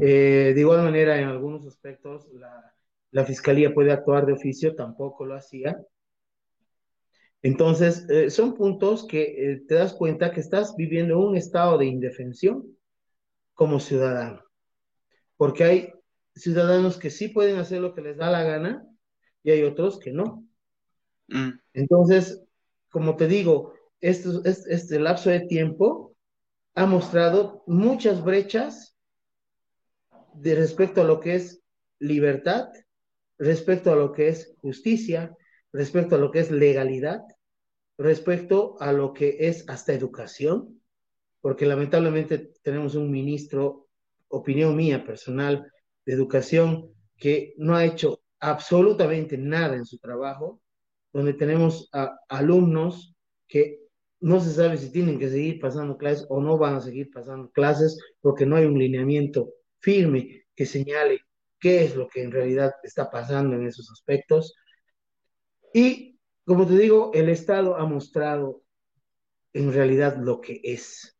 Eh, de igual manera, en algunos aspectos, la, la, fiscalía puede actuar de oficio, tampoco lo hacía. Entonces, eh, son puntos que eh, te das cuenta que estás viviendo un estado de indefensión como ciudadano, porque hay ciudadanos que sí pueden hacer lo que les da la gana y hay otros que no. Mm. Entonces, como te digo, este, este lapso de tiempo ha mostrado muchas brechas de respecto a lo que es libertad, respecto a lo que es justicia, respecto a lo que es legalidad, respecto a lo que es hasta educación, porque lamentablemente tenemos un ministro, opinión mía personal, de educación que no ha hecho absolutamente nada en su trabajo, donde tenemos alumnos que no se sabe si tienen que seguir pasando clases o no van a seguir pasando clases porque no hay un lineamiento firme que señale qué es lo que en realidad está pasando en esos aspectos. Y como te digo, el Estado ha mostrado en realidad lo que es,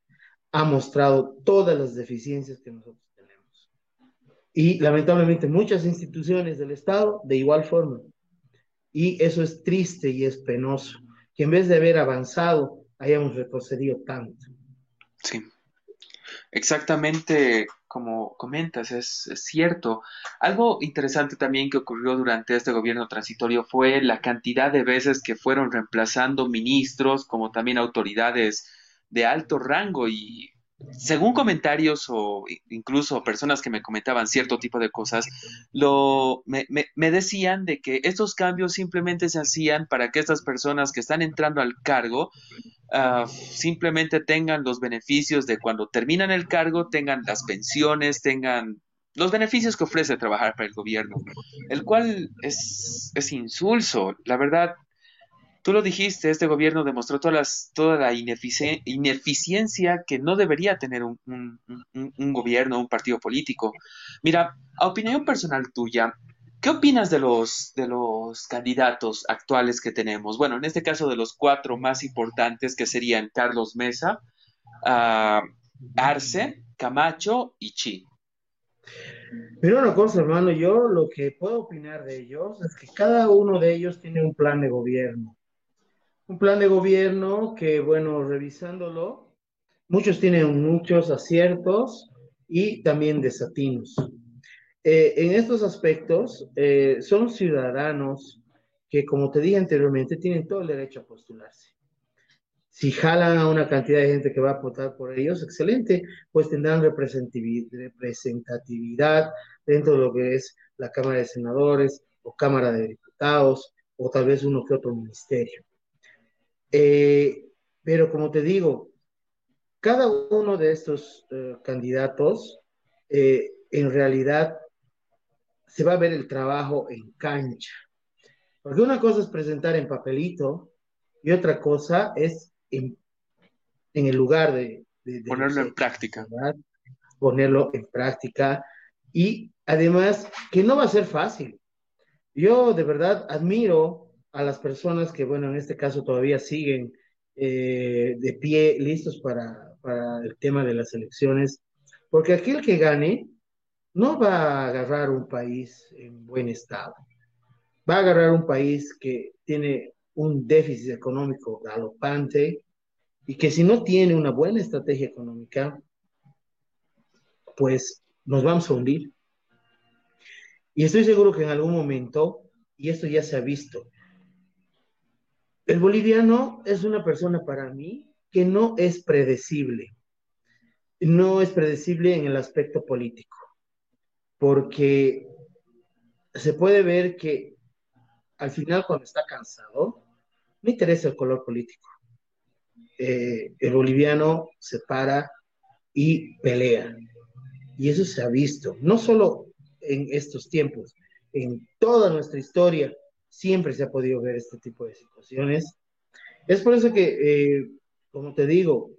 ha mostrado todas las deficiencias que nosotros tenemos. Y lamentablemente muchas instituciones del Estado de igual forma. Y eso es triste y es penoso, que en vez de haber avanzado hayamos retrocedido tanto. Sí, exactamente como comentas, es, cierto. Algo interesante también que ocurrió durante este gobierno transitorio fue la cantidad de veces que fueron reemplazando ministros como también autoridades de alto rango y según comentarios o incluso personas que me comentaban cierto tipo de cosas, lo, me, me, decían de que estos cambios simplemente se hacían para que estas personas que están entrando al cargo uh, simplemente tengan los beneficios de cuando terminan el cargo, tengan las pensiones, tengan los beneficios que ofrece trabajar para el gobierno, el cual es, es insulso. La verdad, Tú lo dijiste, este gobierno demostró todas toda la ineficiencia que no debería tener un, gobierno, un partido político. Mira, a opinión personal tuya, ¿Qué opinas de los, de los candidatos actuales que tenemos? Bueno, en este caso de los cuatro más importantes que serían Carlos Mesa, uh, Arce, Camacho y Chi. Pero una cosa, hermano, yo lo que puedo opinar de ellos es que cada uno de ellos tiene un plan de gobierno un plan de gobierno que, bueno, revisándolo, muchos tienen muchos aciertos y también desatinos. Eh, en estos aspectos, eh, son ciudadanos que, como te dije anteriormente, tienen todo el derecho a postularse. Si jalan a una cantidad de gente que va a votar por ellos, excelente, pues tendrán representatividad dentro de lo que es la Cámara de Senadores o Cámara de Diputados o tal vez uno que otro ministerio. Eh, pero como te digo, cada uno de estos eh, candidatos eh, en realidad se va a ver el trabajo en cancha. Porque una cosa es presentar en papelito y otra cosa es en, el lugar de... ponerlo en práctica. Ponerlo en práctica y además que no va a ser fácil. Yo de verdad admiro a las personas que, bueno, en este caso todavía siguen eh, de pie, listos para, para el tema de las elecciones, porque aquel que gane no va a agarrar un país en buen estado, va a agarrar un país que tiene un déficit económico galopante y que si no tiene una buena estrategia económica, pues nos vamos a hundir. Y estoy seguro que en algún momento, y esto ya se ha visto, el boliviano es una persona para mí que no es predecible. No es predecible en el aspecto político, porque se puede ver que al final cuando está cansado, no interesa el color político. Eh, el boliviano se para y pelea. Y eso se ha visto, no solo en estos tiempos, en toda nuestra historia siempre se ha podido ver este tipo de situaciones. Es por eso que, eh, como te digo,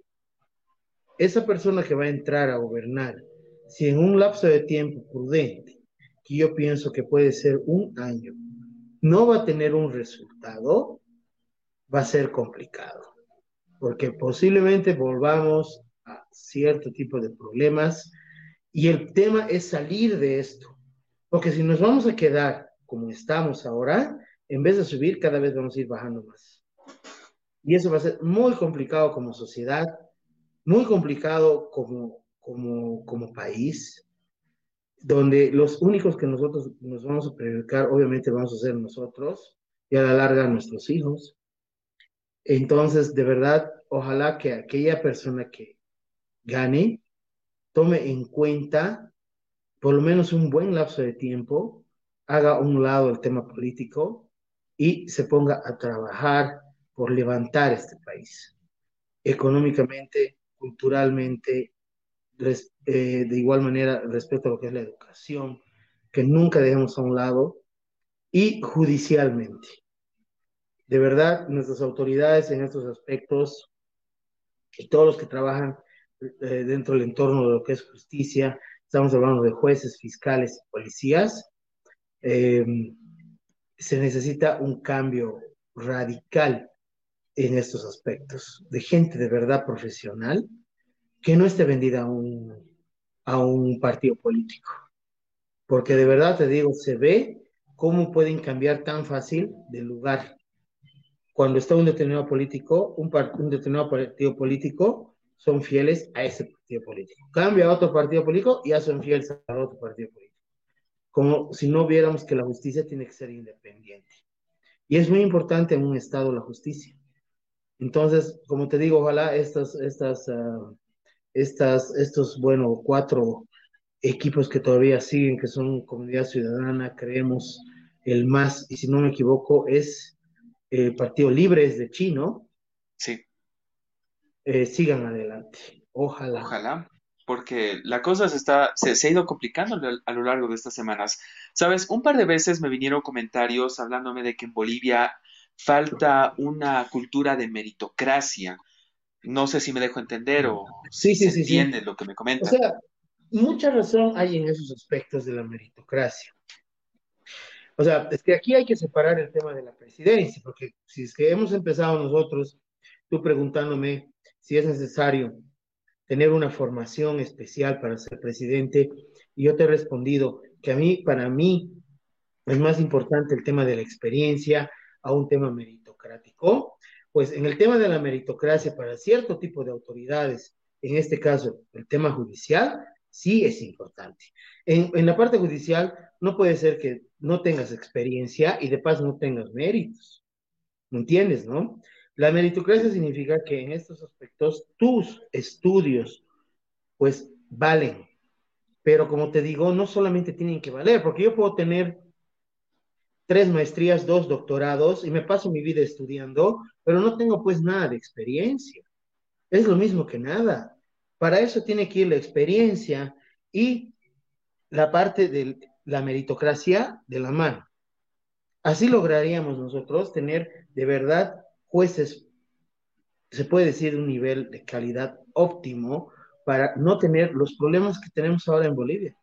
esa persona que va a entrar a gobernar, si en un lapso de tiempo prudente, que yo pienso que puede ser un año, no va a tener un resultado, va a ser complicado, porque posiblemente volvamos a cierto tipo de problemas y el tema es salir de esto, porque si nos vamos a quedar como estamos ahora, en vez de subir, cada vez vamos a ir bajando más. Y eso va a ser muy complicado como sociedad, muy complicado como, como, como país, donde los únicos que nosotros nos vamos a perjudicar, obviamente vamos a ser nosotros y a la larga nuestros hijos. Entonces, de verdad, ojalá que aquella persona que gane tome en cuenta por lo menos un buen lapso de tiempo, haga a un lado el tema político y se ponga a trabajar por levantar este país económicamente, culturalmente, eh, de igual manera respecto a lo que es la educación, que nunca dejemos a un lado, y judicialmente. De verdad, nuestras autoridades en estos aspectos y todos los que trabajan eh, dentro del entorno de lo que es justicia, estamos hablando de jueces, fiscales, policías, eh, se necesita un cambio radical en estos aspectos, de gente de verdad profesional que no esté vendida a un, a un partido político. Porque de verdad te digo, se ve cómo pueden cambiar tan fácil de lugar. Cuando está un determinado político, un, un determinado partido político, son fieles a ese partido político. Cambia a otro partido político y ya son fieles a otro partido político. Como si no viéramos que la justicia tiene que ser independiente. Y es muy importante en un Estado la justicia. Entonces, como te digo, ojalá estas, estas uh, estas, estos, bueno, cuatro equipos que todavía siguen, que son Comunidad Ciudadana, creemos el más, y si no me equivoco, es el Partido Libres de Chino. Sí. Eh, sigan adelante. Ojalá. Ojalá, porque la cosa se, está, se, se, ha ido complicando a lo largo de estas semanas. Sabes, un par de veces me vinieron comentarios hablándome de que en Bolivia falta una cultura de meritocracia no sé si me dejo entender o sí, sí, se sí, entiende lo que me comenta. O sea, mucha razón hay en esos aspectos de la meritocracia. O sea, es que aquí hay que separar el tema de la presidencia, porque si es que hemos empezado nosotros, tú preguntándome si es necesario tener una formación especial para ser presidente, y yo te he respondido que a mí, para mí, es más importante el tema de la experiencia a un tema meritocrático, pues en el tema de la meritocracia para cierto tipo de autoridades, en este caso el tema judicial, sí es importante. En, en, la parte judicial no puede ser que no tengas experiencia y de paso no tengas méritos. ¿Me entiendes, no? La meritocracia significa que en estos aspectos tus estudios pues valen. Pero como te digo, no solamente tienen que valer, porque yo puedo tener tres maestrías, dos doctorados y me paso mi vida estudiando, pero no tengo pues nada de experiencia. Es lo mismo que nada. Para eso tiene que ir la experiencia y la parte de la meritocracia de la mano. Así lograríamos nosotros tener de verdad jueces, se puede decir, un nivel de calidad óptimo para no tener los problemas que tenemos ahora en Bolivia.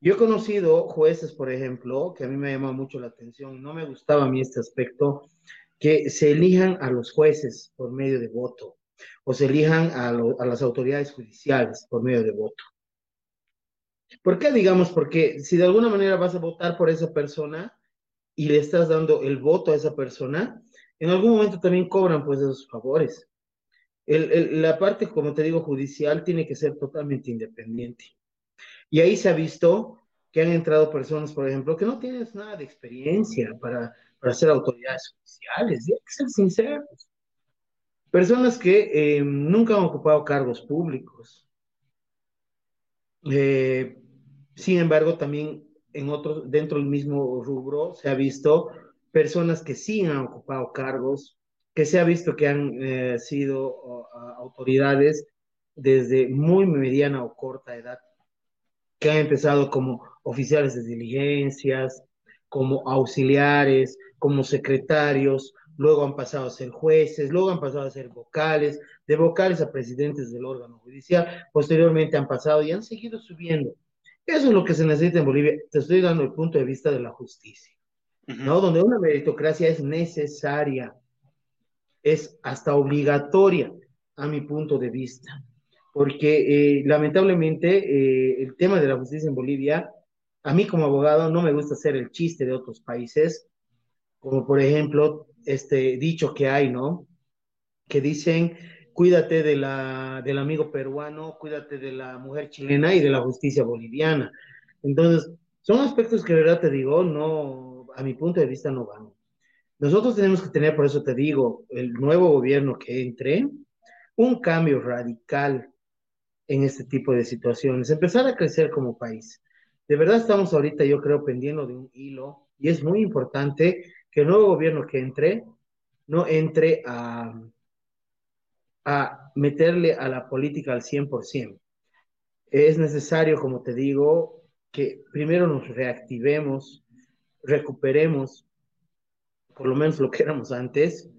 Yo he conocido jueces, por ejemplo, que a mí me llama mucho la atención, no me gustaba a mí este aspecto, que se elijan a los jueces por medio de voto o se elijan a, a las autoridades judiciales por medio de voto. ¿Por qué? Digamos, porque si de alguna manera vas a votar por esa persona y le estás dando el voto a esa persona, en algún momento también cobran pues esos favores. la parte, como te digo, judicial tiene que ser totalmente independiente. Y ahí se ha visto que han entrado personas, por ejemplo, que no tienen nada de experiencia para, para ser autoridades judiciales, y hay que ser sinceros. Personas que eh, nunca han ocupado cargos públicos. Eh, sin embargo, también en otro, dentro del mismo rubro se ha visto personas que sí han ocupado cargos, que se ha visto que han eh, sido autoridades desde muy mediana o corta edad, que han empezado como oficiales de diligencias, como auxiliares, como secretarios, luego han pasado a ser jueces, luego han pasado a ser vocales, de vocales a presidentes del órgano judicial, posteriormente han pasado y han seguido subiendo. Eso es lo que se necesita en Bolivia. Te estoy dando el punto de vista de la justicia, ¿no? Donde una meritocracia es necesaria, es hasta obligatoria, a mi punto de vista porque eh, lamentablemente eh, el tema de la justicia en Bolivia, a mí como abogado no me gusta hacer el chiste de otros países, como por ejemplo este dicho que hay, ¿no? Que dicen, cuídate de la, del amigo peruano, cuídate de la mujer chilena y de la justicia boliviana. Entonces, son aspectos que, de verdad te digo, no, a mi punto de vista no van. Nosotros tenemos que tener, por eso te digo, el nuevo gobierno que entre, un cambio radical en este tipo de situaciones, empezar a crecer como país. De verdad estamos ahorita, yo creo, pendiendo de un hilo y es muy importante que el nuevo gobierno que entre no entre a, a meterle a la política al 100%. Es necesario, como te digo, que primero nos reactivemos, recuperemos por lo menos lo que éramos antes,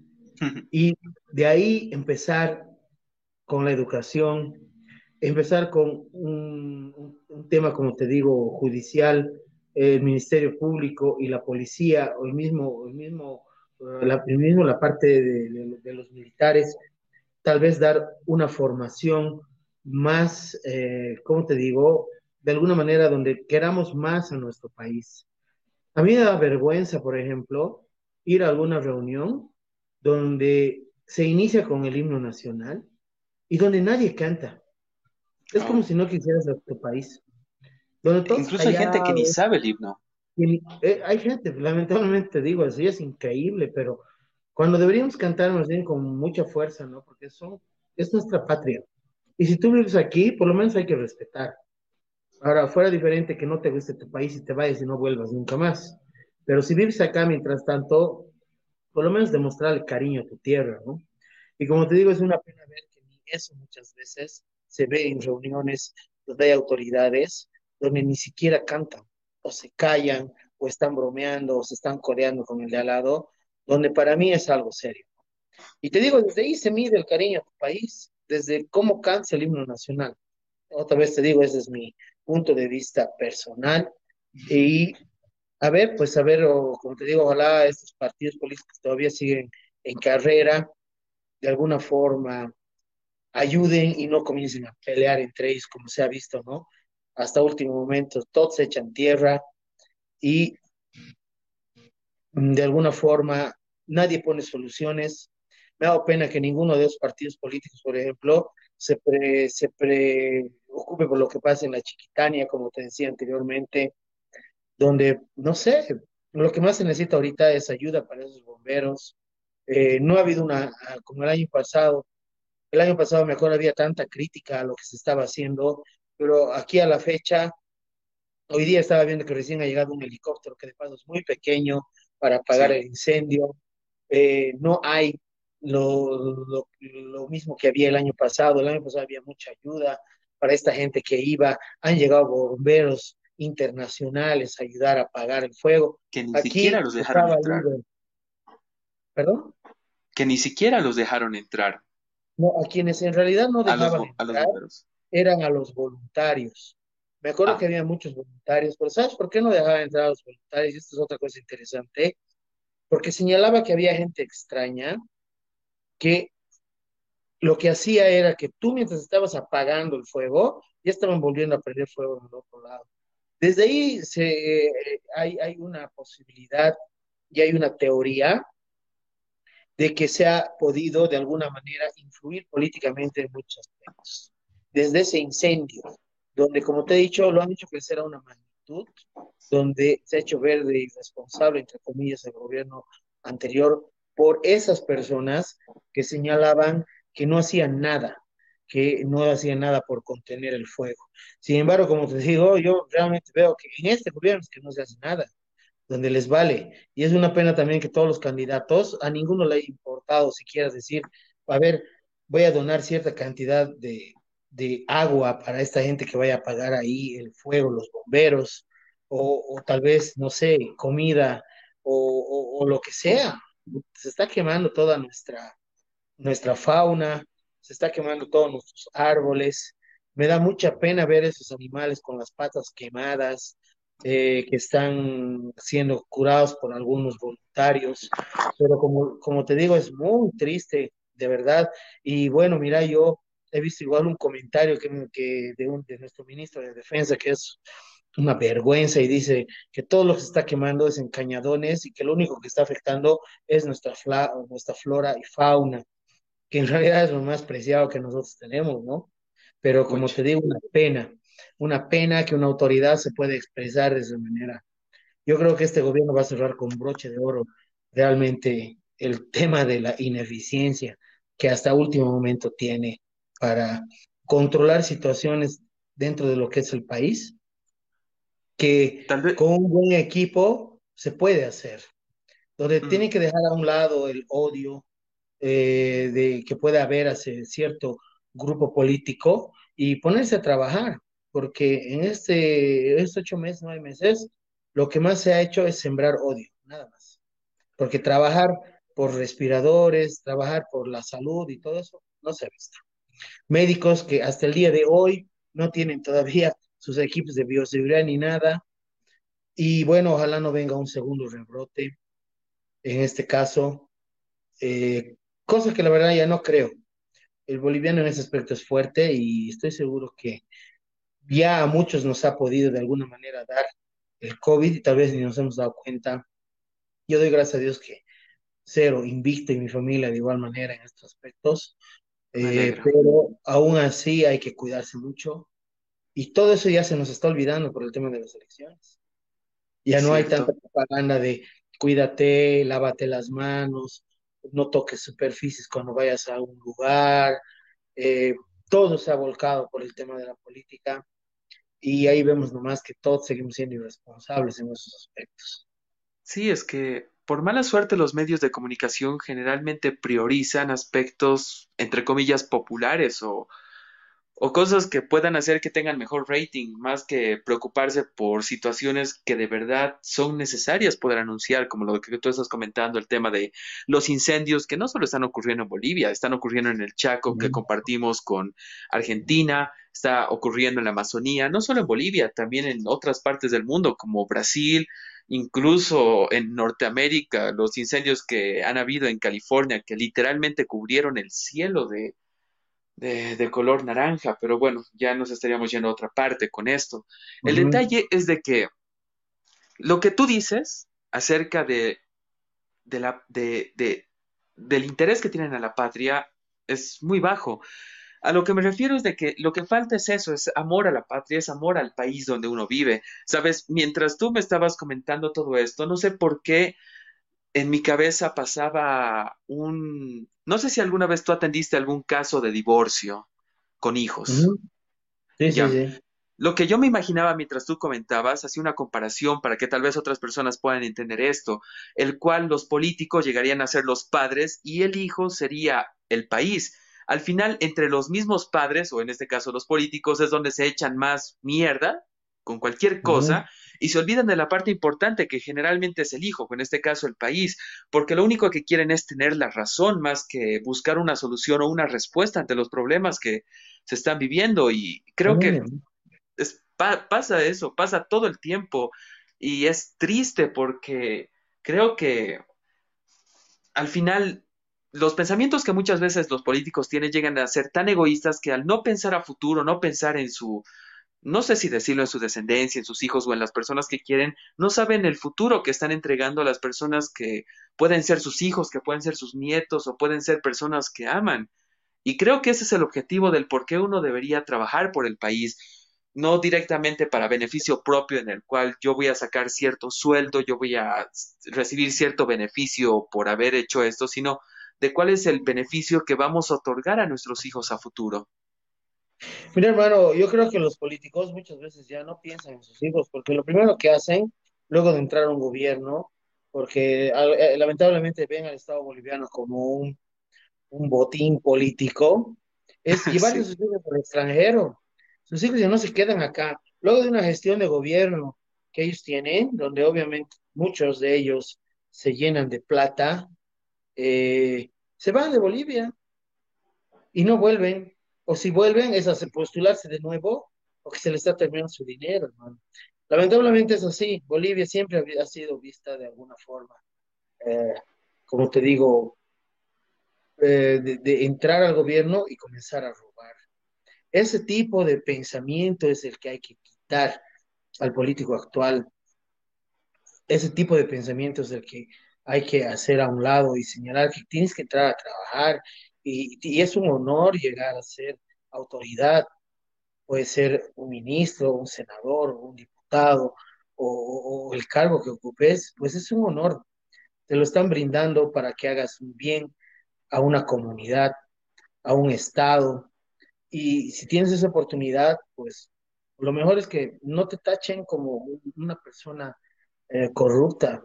y de ahí empezar con la educación, empezar con un, tema, como te digo, judicial, el Ministerio Público y la policía, o el mismo, el mismo, la, mismo la parte de, los militares, tal vez dar una formación más, eh, como te digo, de alguna manera donde queramos más a nuestro país. A mí me da vergüenza, por ejemplo, ir a alguna reunión donde se inicia con el himno nacional y donde nadie canta. Es como si no quisieras a tu país. Incluso hay gente que ni sabe el himno. Eh, hay gente, lamentablemente digo, así es increíble, pero cuando deberíamos cantar bien con mucha fuerza, ¿no? Porque son, es nuestra patria. Y si tú vives aquí, por lo menos hay que respetar. Ahora, fuera diferente que no te guste tu país y te vayas y no vuelvas nunca más. Pero si vives acá, mientras tanto, por lo menos demostrar el cariño a tu tierra, ¿no? Y como te digo, es una pena ver que ni eso muchas veces se ve en reuniones donde hay autoridades, donde ni siquiera cantan, o se callan, o están bromeando, o se están coreando con el de al lado, donde para mí es algo serio. Y te digo, desde ahí se mide el cariño a tu país, desde cómo canta el himno nacional. Otra vez te digo, ese es mi punto de vista personal. Y a ver, pues a ver, o, como te digo, ojalá estos partidos políticos todavía siguen en carrera, de alguna forma ayuden y no comiencen a pelear entre ellos, como se ha visto, ¿no? Hasta último momento, todos se echan tierra y mm, de alguna forma nadie pone soluciones. Me ha dado pena que ninguno de los partidos políticos, por ejemplo, se, se preocupe por lo que pasa en la Chiquitania, como te decía anteriormente, donde, no sé, lo que más se necesita ahorita es ayuda para esos bomberos. Eh, no ha habido una, como el año pasado, el año pasado mejor había tanta crítica a lo que se estaba haciendo, pero aquí a la fecha, hoy día estaba viendo que recién ha llegado un helicóptero que de paso es muy pequeño para apagar el incendio. Eh, no hay lo, lo, mismo que había el año pasado. El año pasado había mucha ayuda para esta gente que iba. Han llegado bomberos internacionales a ayudar a apagar el fuego. Que ni siquiera los dejaron entrar. ¿Perdón? Que ni siquiera los dejaron entrar. No, a quienes en realidad no dejaban entrar, eran a los voluntarios. Me acuerdo ah. que había muchos voluntarios, pero ¿sabes por qué no dejaban entrar a los voluntarios? Y esto es otra cosa interesante, porque señalaba que había gente extraña que lo que hacía era que tú mientras estabas apagando el fuego, ya estaban volviendo a prender fuego en el otro lado. Desde ahí se, eh, hay, hay una posibilidad y hay una teoría de que se ha podido de alguna manera influir políticamente en muchos aspectos. Desde ese incendio, donde, como te he dicho, lo han hecho crecer a una magnitud, donde se ha hecho ver de irresponsable, entre comillas, el gobierno anterior por esas personas que señalaban que no hacían nada, que no hacían nada por contener el fuego. Sin embargo, como te digo, yo realmente veo que en este gobierno es que no se hace nada, donde les vale. Y es una pena también que todos los candidatos, a ninguno le haya importado siquiera decir, a ver, voy a donar cierta cantidad de, de agua para esta gente que vaya a pagar ahí el fuego, los bomberos, o, tal vez, no sé, comida o, o, lo que sea. Se está quemando toda nuestra, nuestra fauna, se está quemando todos nuestros árboles. Me da mucha pena ver esos animales con las patas quemadas, eh, que están siendo curados por algunos voluntarios, pero como, como te digo, es muy triste, de verdad. Y bueno, mira, yo he visto igual un comentario que, que de, un, de nuestro ministro de Defensa, que es una vergüenza y dice que todo lo que se está quemando es en cañadones y que lo único que está afectando es nuestra, nuestra flora y fauna, que en realidad es lo más preciado que nosotros tenemos, ¿no? Pero como te digo, una pena, una pena que una autoridad se pueda expresar de esa manera. Yo creo que este gobierno va a cerrar con broche de oro realmente el tema de la ineficiencia que hasta último momento tiene para controlar situaciones dentro de lo que es el país, que con un buen equipo se puede hacer, donde mm. tiene que dejar a un lado el odio eh, de que puede haber hacia cierto grupo político y ponerse a trabajar, porque en este, estos ocho meses, nueve meses, lo que más se ha hecho es sembrar odio, nada más. Porque trabajar por respiradores, trabajar por la salud y todo eso, no se ha visto. Médicos que hasta el día de hoy no tienen todavía sus equipos de bioseguridad ni nada. Y bueno, ojalá no venga un segundo rebrote en este caso, eh, cosa que la verdad ya no creo. El boliviano en ese aspecto es fuerte y estoy seguro que ya a muchos nos ha podido de alguna manera dar el COVID y tal vez ni nos hemos dado cuenta. Yo doy gracias a Dios que cero, invicto y mi familia de igual manera en estos aspectos, eh, pero aún así hay que cuidarse mucho y todo eso ya se nos está olvidando por el tema de las elecciones. Ya no hay tanta propaganda de cuídate, lávate las manos, no toques superficies cuando vayas a un lugar. Eh, todo se ha volcado por el tema de la política y ahí vemos nomás que todos seguimos siendo irresponsables en esos aspectos. Sí, es que por mala suerte los medios de comunicación generalmente priorizan aspectos, entre comillas, populares o, o cosas que puedan hacer que tengan mejor rating, más que preocuparse por situaciones que de verdad son necesarias poder anunciar, como lo que tú estás comentando, el tema de los incendios que no solo están ocurriendo en Bolivia, están ocurriendo en el Chaco que compartimos con Argentina, está ocurriendo en la Amazonía, no solo en Bolivia, también en otras partes del mundo como Brasil, incluso en Norteamérica, los incendios que han habido en California, que literalmente cubrieron el cielo de, de, color naranja, pero bueno, ya nos estaríamos yendo a otra parte con esto. El detalle es de que lo que tú dices acerca de, de la, de, del interés que tienen a la patria es muy bajo. A lo que me refiero es de que lo que falta es eso, es amor a la patria, es amor al país donde uno vive. Sabes, mientras tú me estabas comentando todo esto, no sé por qué en mi cabeza pasaba un... No sé si alguna vez tú atendiste algún caso de divorcio con hijos. Sí, sí, sí. Lo que yo me imaginaba mientras tú comentabas, hacía una comparación para que tal vez otras personas puedan entender esto, el cual los políticos llegarían a ser los padres y el hijo sería el país. Al final, entre los mismos padres, o en este caso los políticos, es donde se echan más mierda con cualquier cosa y se olvidan de la parte importante que generalmente es el hijo, en este caso el país, porque lo único que quieren es tener la razón más que buscar una solución o una respuesta ante los problemas que se están viviendo y creo que pasa eso, pasa todo el tiempo y es triste porque creo que al final los pensamientos que muchas veces los políticos tienen llegan a ser tan egoístas que al no pensar a futuro, no pensar en su no sé si decirlo en su descendencia, en sus hijos o en las personas que quieren, no saben el futuro que están entregando a las personas que pueden ser sus hijos, que pueden ser sus nietos o pueden ser personas que aman. Y creo que ese es el objetivo del por qué uno debería trabajar por el país, no directamente para beneficio propio en el cual yo voy a sacar cierto sueldo, yo voy a recibir cierto beneficio por haber hecho esto, sino de cuál es el beneficio que vamos a otorgar a nuestros hijos a futuro. Mira, hermano, yo creo que los políticos muchas veces ya no piensan en sus hijos, porque lo primero que hacen, luego de entrar a un gobierno, porque eh, lamentablemente ven al Estado boliviano como un, un botín político, es llevarse a sus hijos al extranjero. Sus hijos ya no se quedan acá. Luego de una gestión de gobierno que ellos tienen, donde obviamente muchos de ellos se llenan de plata, eh, se van de Bolivia y no vuelven o si vuelven es a postularse de nuevo o que se les está terminando su dinero, hermano. Lamentablemente es así. Bolivia siempre ha sido vista de alguna forma, eh, como te digo, eh, de, entrar al gobierno y comenzar a robar. Ese tipo de pensamiento es el que hay que quitar al político actual. Ese tipo de pensamiento es el que hay que hacer a un lado y señalar que tienes que entrar a trabajar y, es un honor llegar a ser autoridad, puede ser un ministro, un senador, un diputado o, el cargo que ocupes, pues es un honor. Te lo están brindando para que hagas un bien a una comunidad, a un estado. Y si tienes esa oportunidad, pues lo mejor es que no te tachen como una persona eh, corrupta,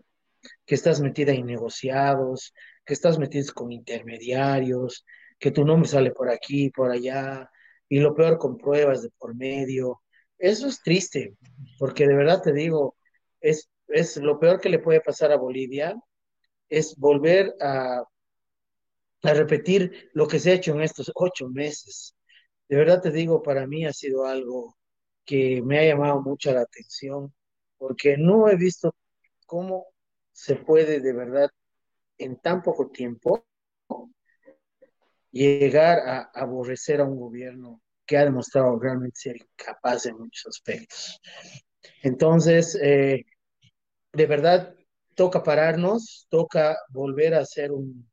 que estás metida en negociados, que estás metido con intermediarios, que tu nombre sale por aquí, por allá, y lo peor con pruebas de por medio. Eso es triste, porque de verdad te digo, es, es lo peor que le puede pasar a Bolivia, es volver a, a repetir lo que se ha hecho en estos ocho meses. De verdad te digo, para mí ha sido algo que me ha llamado mucho la atención, porque no he visto cómo se puede de verdad en tan poco tiempo llegar a aborrecer a un gobierno que ha demostrado realmente ser incapaz en muchos aspectos. Entonces, eh, de verdad, toca pararnos, toca volver a ser un,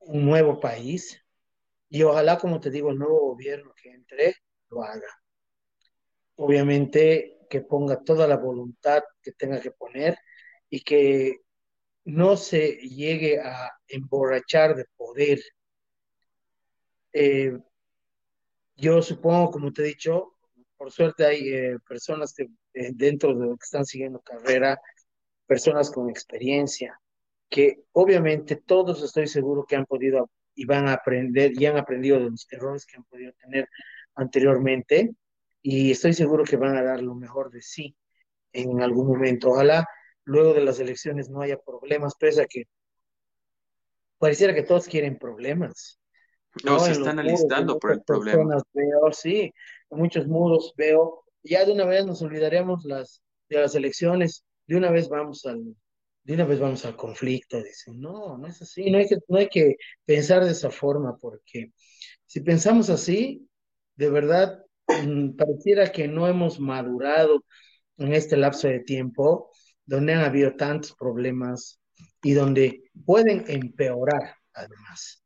un nuevo país y ojalá, como te digo, el nuevo gobierno que entre lo haga. Obviamente que ponga toda la voluntad que tenga que poner y que no se llegue a emborrachar de poder. Eh, yo supongo, como te he dicho, por suerte hay eh, personas que eh, dentro de lo que están siguiendo carrera, personas con experiencia, que obviamente todos estoy seguro que han podido y van a aprender y han aprendido de los errores que han podido tener anteriormente y estoy seguro que van a dar lo mejor de sí en algún momento. Ojalá luego de las elecciones no haya problemas, pese a que pareciera que todos quieren problemas. No, se están alistando por el problema. Veo, sí, en muchos muros veo, ya de una vez nos olvidaremos las, de las elecciones, de una vez vamos al, de una vez vamos al conflicto, dicen, no, no es así, no hay que, no hay que pensar de esa forma, porque si pensamos así, de verdad, mm, pareciera que no hemos madurado en este lapso de tiempo donde han habido tantos problemas y donde pueden empeorar además,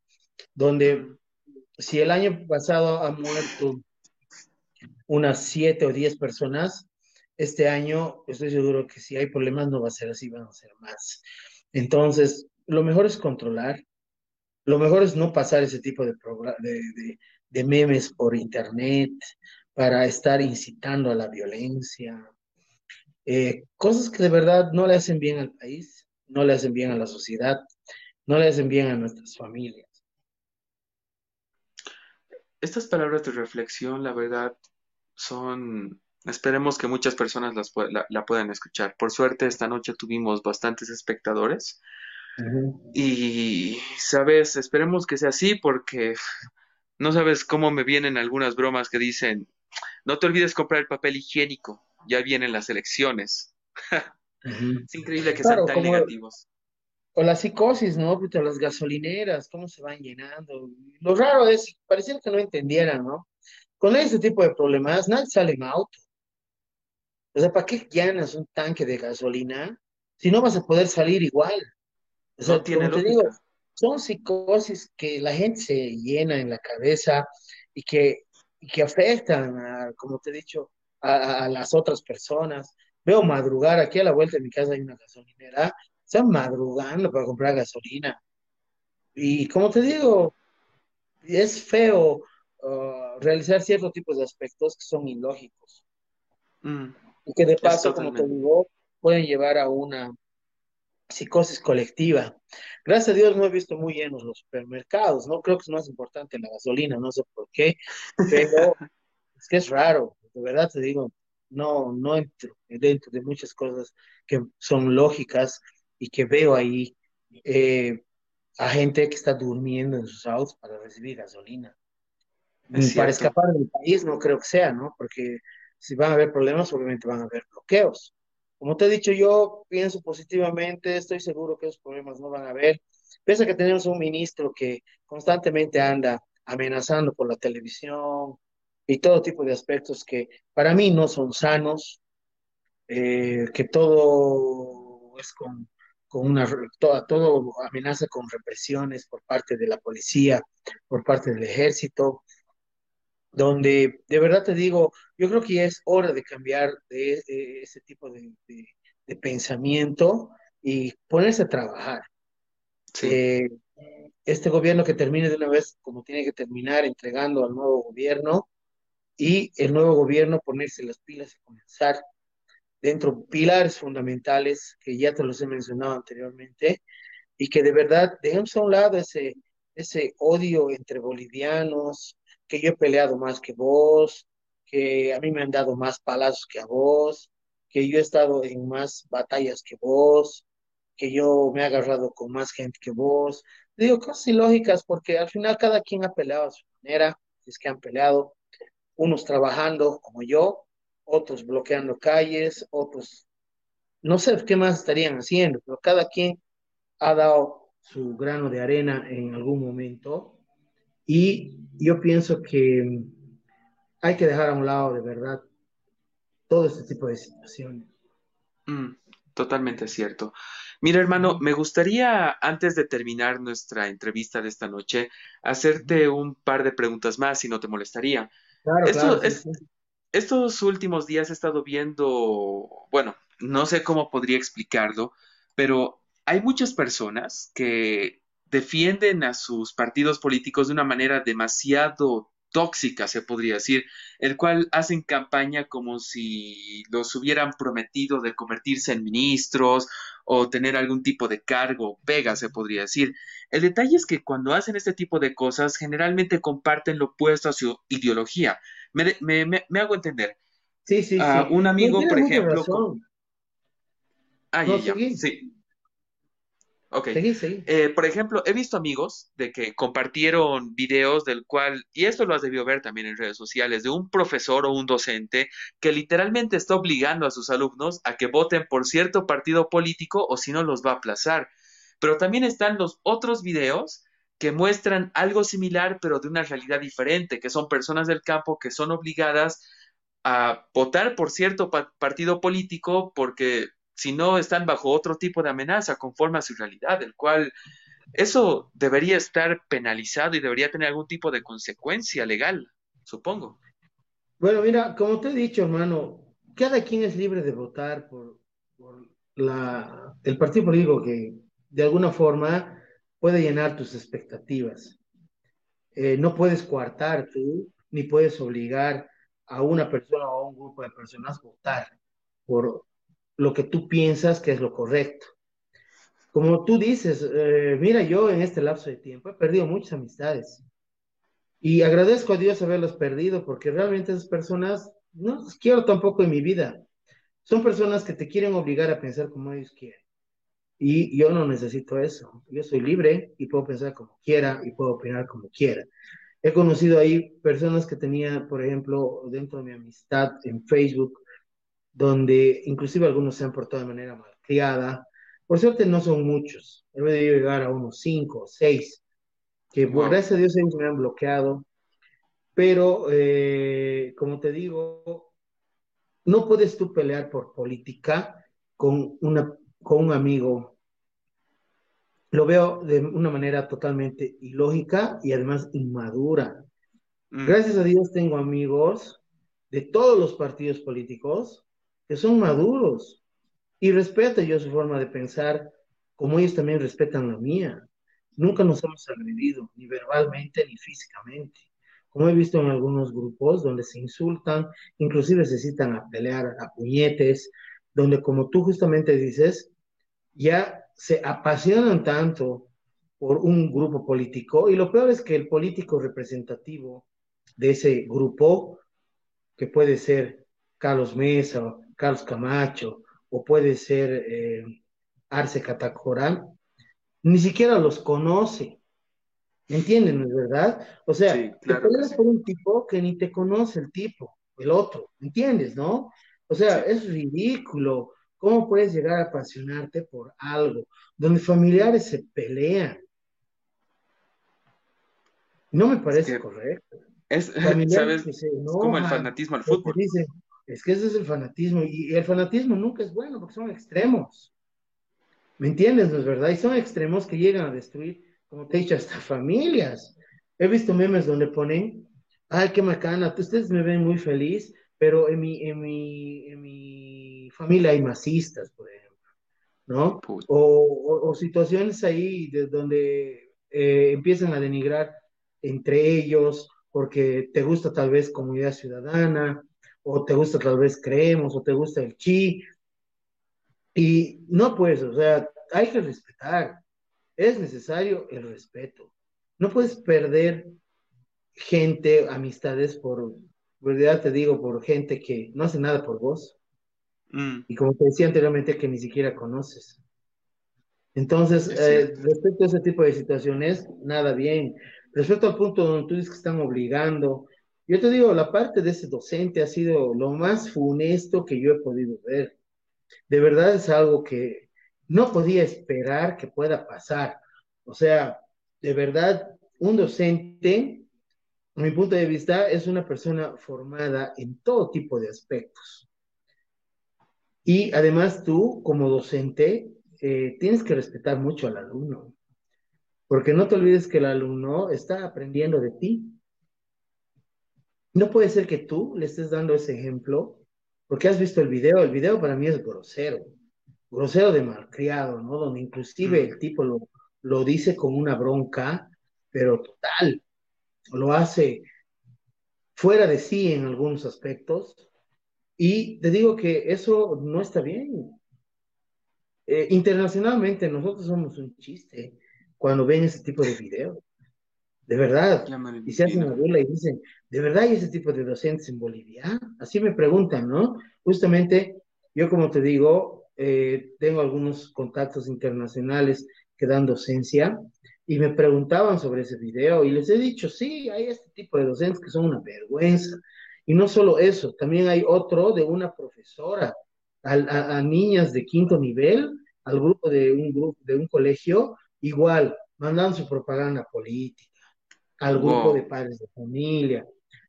donde si el año pasado han muerto unas siete o diez personas, este año estoy seguro que si hay problemas no va a ser así, van a ser más. Entonces, lo mejor es controlar, lo mejor es no pasar ese tipo de, de, de memes por internet para estar incitando a la violencia, eh, cosas que de verdad no le hacen bien al país, no le hacen bien a la sociedad, no le hacen bien a nuestras familias. Estas palabras de reflexión, la verdad, son, esperemos que muchas personas las, la, puedan escuchar. Por suerte, esta noche tuvimos bastantes espectadores. Y, sabes, esperemos que sea así porque no sabes cómo me vienen algunas bromas que dicen, no te olvides comprar el papel higiénico ya vienen las elecciones. Es increíble que sean tan negativos. O la psicosis, ¿no? Las gasolineras, cómo se van llenando. Lo raro es, pareciera que no entendieran, ¿no? Con ese tipo de problemas, nadie sale en auto. O sea, ¿para qué llenas un tanque de gasolina si no vas a poder salir igual? O sea, No tiene como te digo, son psicosis que la gente se llena en la cabeza y que, y que afectan, a, como te he dicho, a, a- las otras personas. Veo madrugar, aquí a la vuelta de mi casa hay una gasolinera, están madrugando para comprar gasolina. Y como te digo, es feo uh, realizar ciertos tipos de aspectos que son ilógicos Mm, y que de paso, como te digo, pueden llevar a una psicosis colectiva. Gracias a Dios no he visto muy llenos los supermercados, ¿no? Creo que es más importante la gasolina, no sé por qué, pero es que es raro, de verdad te digo, no, no entro dentro de muchas cosas que son lógicas y que veo ahí eh, a gente que está durmiendo en sus autos para recibir gasolina. Es Para cierto. escapar del país no creo que sea, ¿no? Porque si van a haber problemas, obviamente van a haber bloqueos. Como te he dicho, yo pienso positivamente, estoy seguro que esos problemas no van a haber. Pese a que tenemos un ministro que constantemente anda amenazando por la televisión y todo tipo de aspectos que para mí no son sanos, eh, que todo es con, con una, toda, todo amenaza con represiones por parte de la policía, por parte del ejército donde de verdad te digo, yo creo que ya es hora de cambiar de, de ese tipo de, de- de pensamiento y ponerse a trabajar. Sí, Eh, este gobierno que termine de una vez como tiene que terminar, entregando al nuevo gobierno y el nuevo gobierno ponerse las pilas y comenzar dentro pilares fundamentales que ya te los he mencionado anteriormente y que de verdad dejemos a un lado ese, ese odio entre bolivianos, que yo he peleado más que vos, que a mí me han dado más palazos que a vos, que yo he estado en más batallas que vos, que yo me he agarrado con más gente que vos. Digo cosas ilógicas porque al final cada quien ha peleado a su manera, es que han peleado, unos trabajando como yo, otros bloqueando calles, otros no sé qué más estarían haciendo, pero cada quien ha dado su grano de arena en algún momento y yo pienso que hay que dejar a un lado de verdad todo este tipo de situaciones. mm, totalmente cierto. Mira, hermano, me gustaría, antes de terminar nuestra entrevista de esta noche, hacerte un par de preguntas más, si no te molestaría. Claro, claro, Esto sí, es, sí. estos últimos días he estado viendo, bueno, no sé cómo podría explicarlo, pero hay muchas personas que defienden a sus partidos políticos de una manera demasiado tóxica, se podría decir, el cual hacen campaña como si los hubieran prometido de convertirse en ministros o tener algún tipo de cargo, pega, se podría decir. El detalle es que cuando hacen este tipo de cosas, generalmente comparten lo opuesto a su ideología. Me, me, me, me hago entender. Sí, sí, Uh, sí. un amigo, por ejemplo, co- razón. ah, ya, No, ya, seguí, sí, ok. seguí, seguí. Eh, por ejemplo, he visto amigos de que compartieron videos del cual, y esto lo has debido ver también en redes sociales, de un profesor o un docente que literalmente está obligando a sus alumnos a que voten por cierto partido político o si no los va a aplazar. Pero también están los otros videos que muestran algo similar, pero de una realidad diferente, que son personas del campo que son obligadas a votar por cierto pa- partido político porque si no están bajo otro tipo de amenaza conforme a su realidad, el cual eso debería estar penalizado y debería tener algún tipo de consecuencia legal, supongo. Bueno, mira, como te he dicho, hermano, cada quien es libre de votar por, por la, el partido político que de alguna forma puede llenar tus expectativas. Eh, no puedes coartar tú, ni puedes obligar a una persona o a un grupo de personas a votar por lo que tú piensas que es lo correcto. Como tú dices, eh, mira, yo en este lapso de tiempo he perdido muchas amistades y agradezco a Dios haberlas perdido porque realmente esas personas no las quiero tampoco en mi vida. Son personas que te quieren obligar a pensar como ellos quieren. Y yo no necesito eso. Yo soy libre y puedo pensar como quiera y puedo opinar como quiera. He conocido ahí personas que tenía, por ejemplo, dentro de mi amistad en Facebook, donde inclusive algunos se han portado de manera malcriada. Por suerte no son muchos. He debido llegar a unos cinco o seis, que por Wow. gracias a Dios ellos me han bloqueado. Pero, eh, como te digo, no puedes tú pelear por política con, una, con un amigo. Lo veo de una manera totalmente ilógica y además inmadura. Mm. Gracias a Dios tengo amigos de todos los partidos políticos que son maduros y respeto yo su forma de pensar como ellos también respetan la mía. Nunca nos hemos agredido, ni verbalmente ni físicamente. Como he visto en algunos grupos donde se insultan, inclusive se citan a pelear a puñetes, donde como tú justamente dices, ya se apasionan tanto por un grupo político y lo peor es que el político representativo de ese grupo, que puede ser Carlos Mesa, Carlos Camacho, o puede ser eh, Arce Catacora, ni siquiera los conoce. ¿Me entienden, no es verdad? O sea, te peleas por un tipo que ni te conoce el tipo, el otro, ¿me entiendes, no? O sea, es ridículo. ¿Cómo puedes llegar a apasionarte por algo donde familiares se pelean? No me parece correcto. Es, ¿sabes? como el fanatismo al fútbol. Es que ese es el fanatismo. Y el fanatismo nunca es bueno porque son extremos. ¿Me entiendes? ¿No es verdad? Y son extremos que llegan a destruir, como te he dicho, hasta familias. He visto memes donde ponen, ay, qué macana, ustedes me ven muy feliz, pero en mi, en mi, en mi familia hay masistas, por ejemplo, ¿no? O, o, situaciones ahí de donde eh, empiezan a denigrar entre ellos porque te gusta tal vez comunidad ciudadana, o te gusta tal vez creemos, o te gusta el chi, y no pues, o sea, hay que respetar. Es necesario el respeto. No puedes perder gente, amistades por, verdad te digo, por gente que no hace nada por vos. Mm. Y como te decía anteriormente, que ni siquiera conoces. Entonces, eh, respecto a ese tipo de situaciones, nada bien. Respecto al punto donde tú dices que están obligando, yo te digo, la parte de ese docente ha sido lo más funesto que yo he podido ver de verdad es algo que no podía esperar que pueda pasar. O sea, de verdad, un docente, a mi punto de vista, es una persona formada en todo tipo de aspectos. Y además tú, como docente, eh, tienes que respetar mucho al alumno, porque no te olvides que el alumno está aprendiendo de ti. No puede ser que tú le estés dando ese ejemplo porque has visto el video, el video para mí es grosero, grosero de malcriado, ¿no? Donde inclusive el tipo lo, lo dice con una bronca, pero total, lo hace fuera de sí en algunos aspectos. Y te digo que eso no está bien. Eh, internacionalmente nosotros somos un chiste cuando ven ese tipo de videos. De verdad. Y se hacen una burla y dicen, ¿de verdad hay ese tipo de docentes en Bolivia? Así me preguntan, ¿no? Justamente, yo como te digo, eh, tengo algunos contactos internacionales que dan docencia y me preguntaban sobre ese video y les he dicho, sí, hay este tipo de docentes que son una vergüenza. Y no solo eso, también hay otro de una profesora a, a niñas de quinto nivel, al grupo de un grupo de un colegio, igual, mandan su propaganda política al grupo de padres de familia.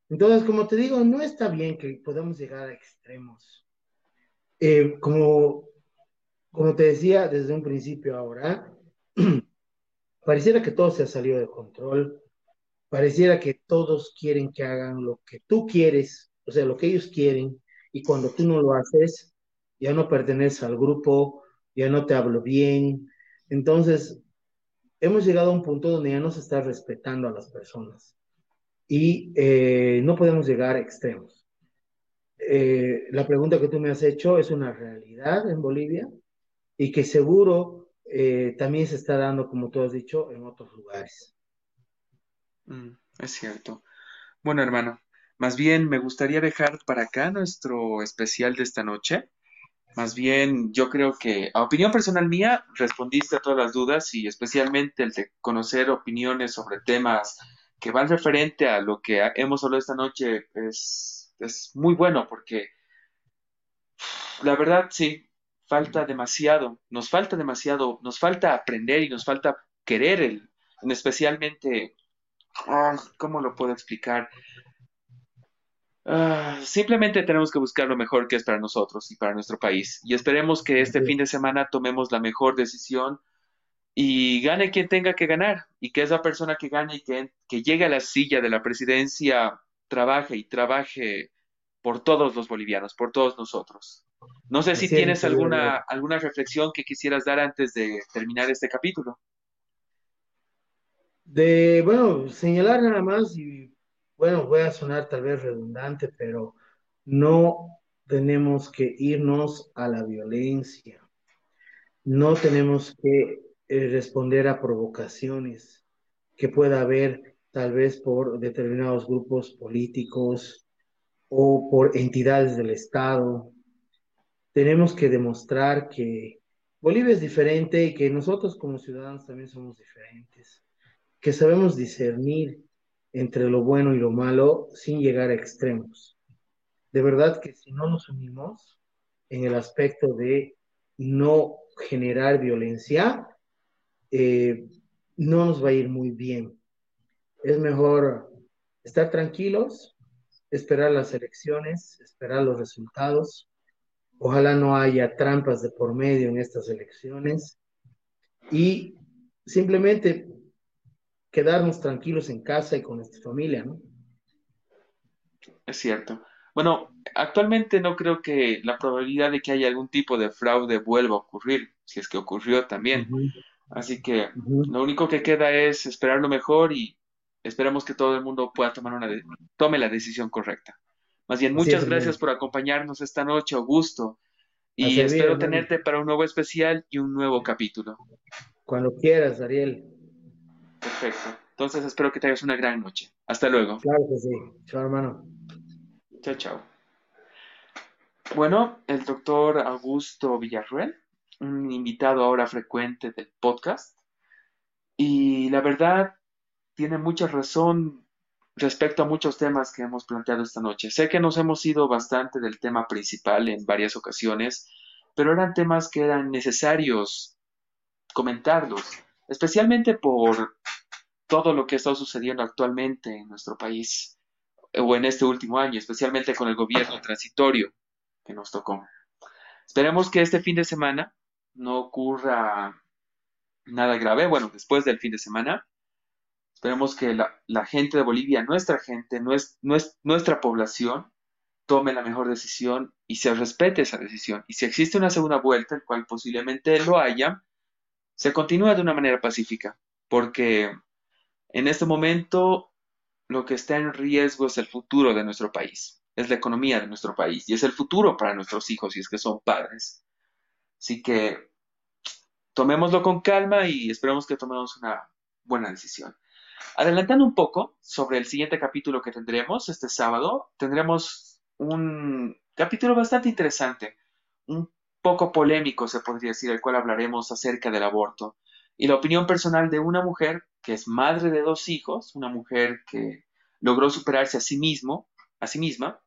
Entonces, como te digo, no está bien que podamos llegar a extremos. Eh, como, como te decía desde un principio ahora, pareciera que todo se ha salido de control, pareciera que todos quieren que hagan lo que tú quieres, o sea, lo que ellos quieren, y cuando tú no lo haces, ya no perteneces al grupo, ya no te hablo bien. Entonces, hemos llegado a un punto donde ya no se está respetando a las personas y eh, no podemos llegar a extremos. Eh, la pregunta que tú me has hecho es una realidad en Bolivia y que seguro eh, también se está dando, como tú has dicho, en otros lugares. Mm, es cierto. Bueno, hermano, más bien me gustaría dejar para acá nuestro especial de esta noche. Más bien, yo creo que, a opinión personal mía, respondiste a todas las dudas y especialmente el de conocer opiniones sobre temas que van referente a lo que hemos hablado esta noche es, es muy bueno porque la verdad sí, falta demasiado, nos falta demasiado, nos falta aprender y nos falta querer el, especialmente, ¿cómo lo puedo explicar? Ah, simplemente tenemos que buscar lo mejor que es para nosotros y para nuestro país. Y esperemos que este fin de semana tomemos la mejor decisión y gane quien tenga que ganar. Y que esa persona que gane y que, que llegue a la silla de la presidencia trabaje y trabaje por todos los bolivianos, por todos nosotros. No sé si tienes alguna, alguna reflexión que quisieras dar antes de terminar este capítulo. De, bueno, señalar nada más y bueno, voy a sonar tal vez redundante, pero no tenemos que irnos a la violencia. No tenemos que eh, responder a provocaciones que pueda haber tal vez por determinados grupos políticos o por entidades del Estado. Tenemos que demostrar que Bolivia es diferente y que nosotros como ciudadanos también somos diferentes, que sabemos discernir entre lo bueno y lo malo sin llegar a extremos. De verdad que si no nos unimos en el aspecto de no generar violencia, eh, no nos va a ir muy bien. Es mejor estar tranquilos, esperar las elecciones, esperar los resultados. Ojalá no haya trampas de por medio en estas elecciones y simplemente quedarnos tranquilos en casa y con nuestra familia, ¿no? Es cierto. Bueno, actualmente no creo que la probabilidad de que haya algún tipo de fraude vuelva a ocurrir, si es que ocurrió también. Así que lo único que queda es esperar lo mejor y esperamos que todo el mundo pueda tomar una tome la decisión correcta. Más bien, muchas gracias por acompañarnos esta noche, Augusto. Y espero tenerte para un nuevo especial y un nuevo capítulo. Cuando quieras, Ariel. Perfecto. Entonces espero que tengas una gran noche. Hasta luego. Claro que sí. Chao, hermano. Chao, chao. Bueno, el doctor Augusto Villarruel, un invitado ahora frecuente del podcast. Y la verdad, tiene mucha razón respecto a muchos temas que hemos planteado esta noche. Sé que nos hemos ido bastante del tema principal en varias ocasiones, pero eran temas que eran necesarios comentarlos especialmente por todo lo que está sucediendo actualmente en nuestro país o en este último año, especialmente con el gobierno transitorio que nos tocó. Esperemos que este fin de semana no ocurra nada grave, bueno, después del fin de semana. Esperemos que la, gente de Bolivia, nuestra gente, nuestra población, tome la mejor decisión y se respete esa decisión. Y si existe una segunda vuelta, el cual posiblemente lo haya, se continúa de una manera pacífica, porque en este momento lo que está en riesgo es el futuro de nuestro país, es la economía de nuestro país y es el futuro para nuestros hijos si es que son padres. Así que tomémoslo con calma y esperemos que tomemos una buena decisión. Adelantando un poco sobre el siguiente capítulo que tendremos este sábado, tendremos un capítulo bastante interesante, poco polémico, se podría decir, el cual hablaremos acerca del aborto y la opinión personal de una mujer que es madre de dos hijos, una mujer que logró superarse a sí mismo, a sí misma,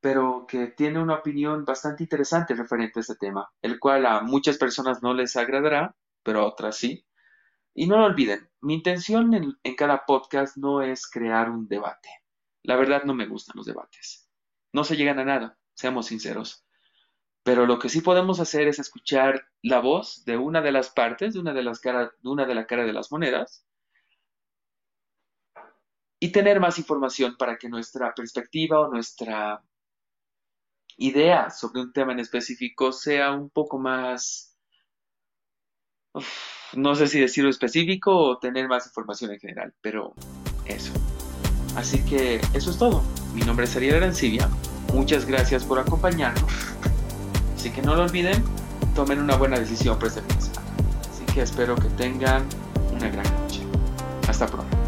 pero que tiene una opinión bastante interesante referente a este tema, el cual a muchas personas no les agradará, pero a otras sí. Y no lo olviden, mi intención en, en cada podcast no es crear un debate. La verdad no me gustan los debates. No se llegan a nada, seamos sinceros. Pero lo que sí podemos hacer es escuchar la voz de una de las partes, de una de las caras, de una de la cara de las monedas, y tener más información para que nuestra perspectiva o nuestra idea sobre un tema en específico sea un poco más, no sé si decirlo específico o tener más información en general, pero eso. Así que eso es todo. Mi nombre es Ariel Arancibia. Muchas gracias por acompañarnos Así que no lo olviden, tomen una buena decisión por este fin Así que espero que tengan una gran noche. Hasta pronto.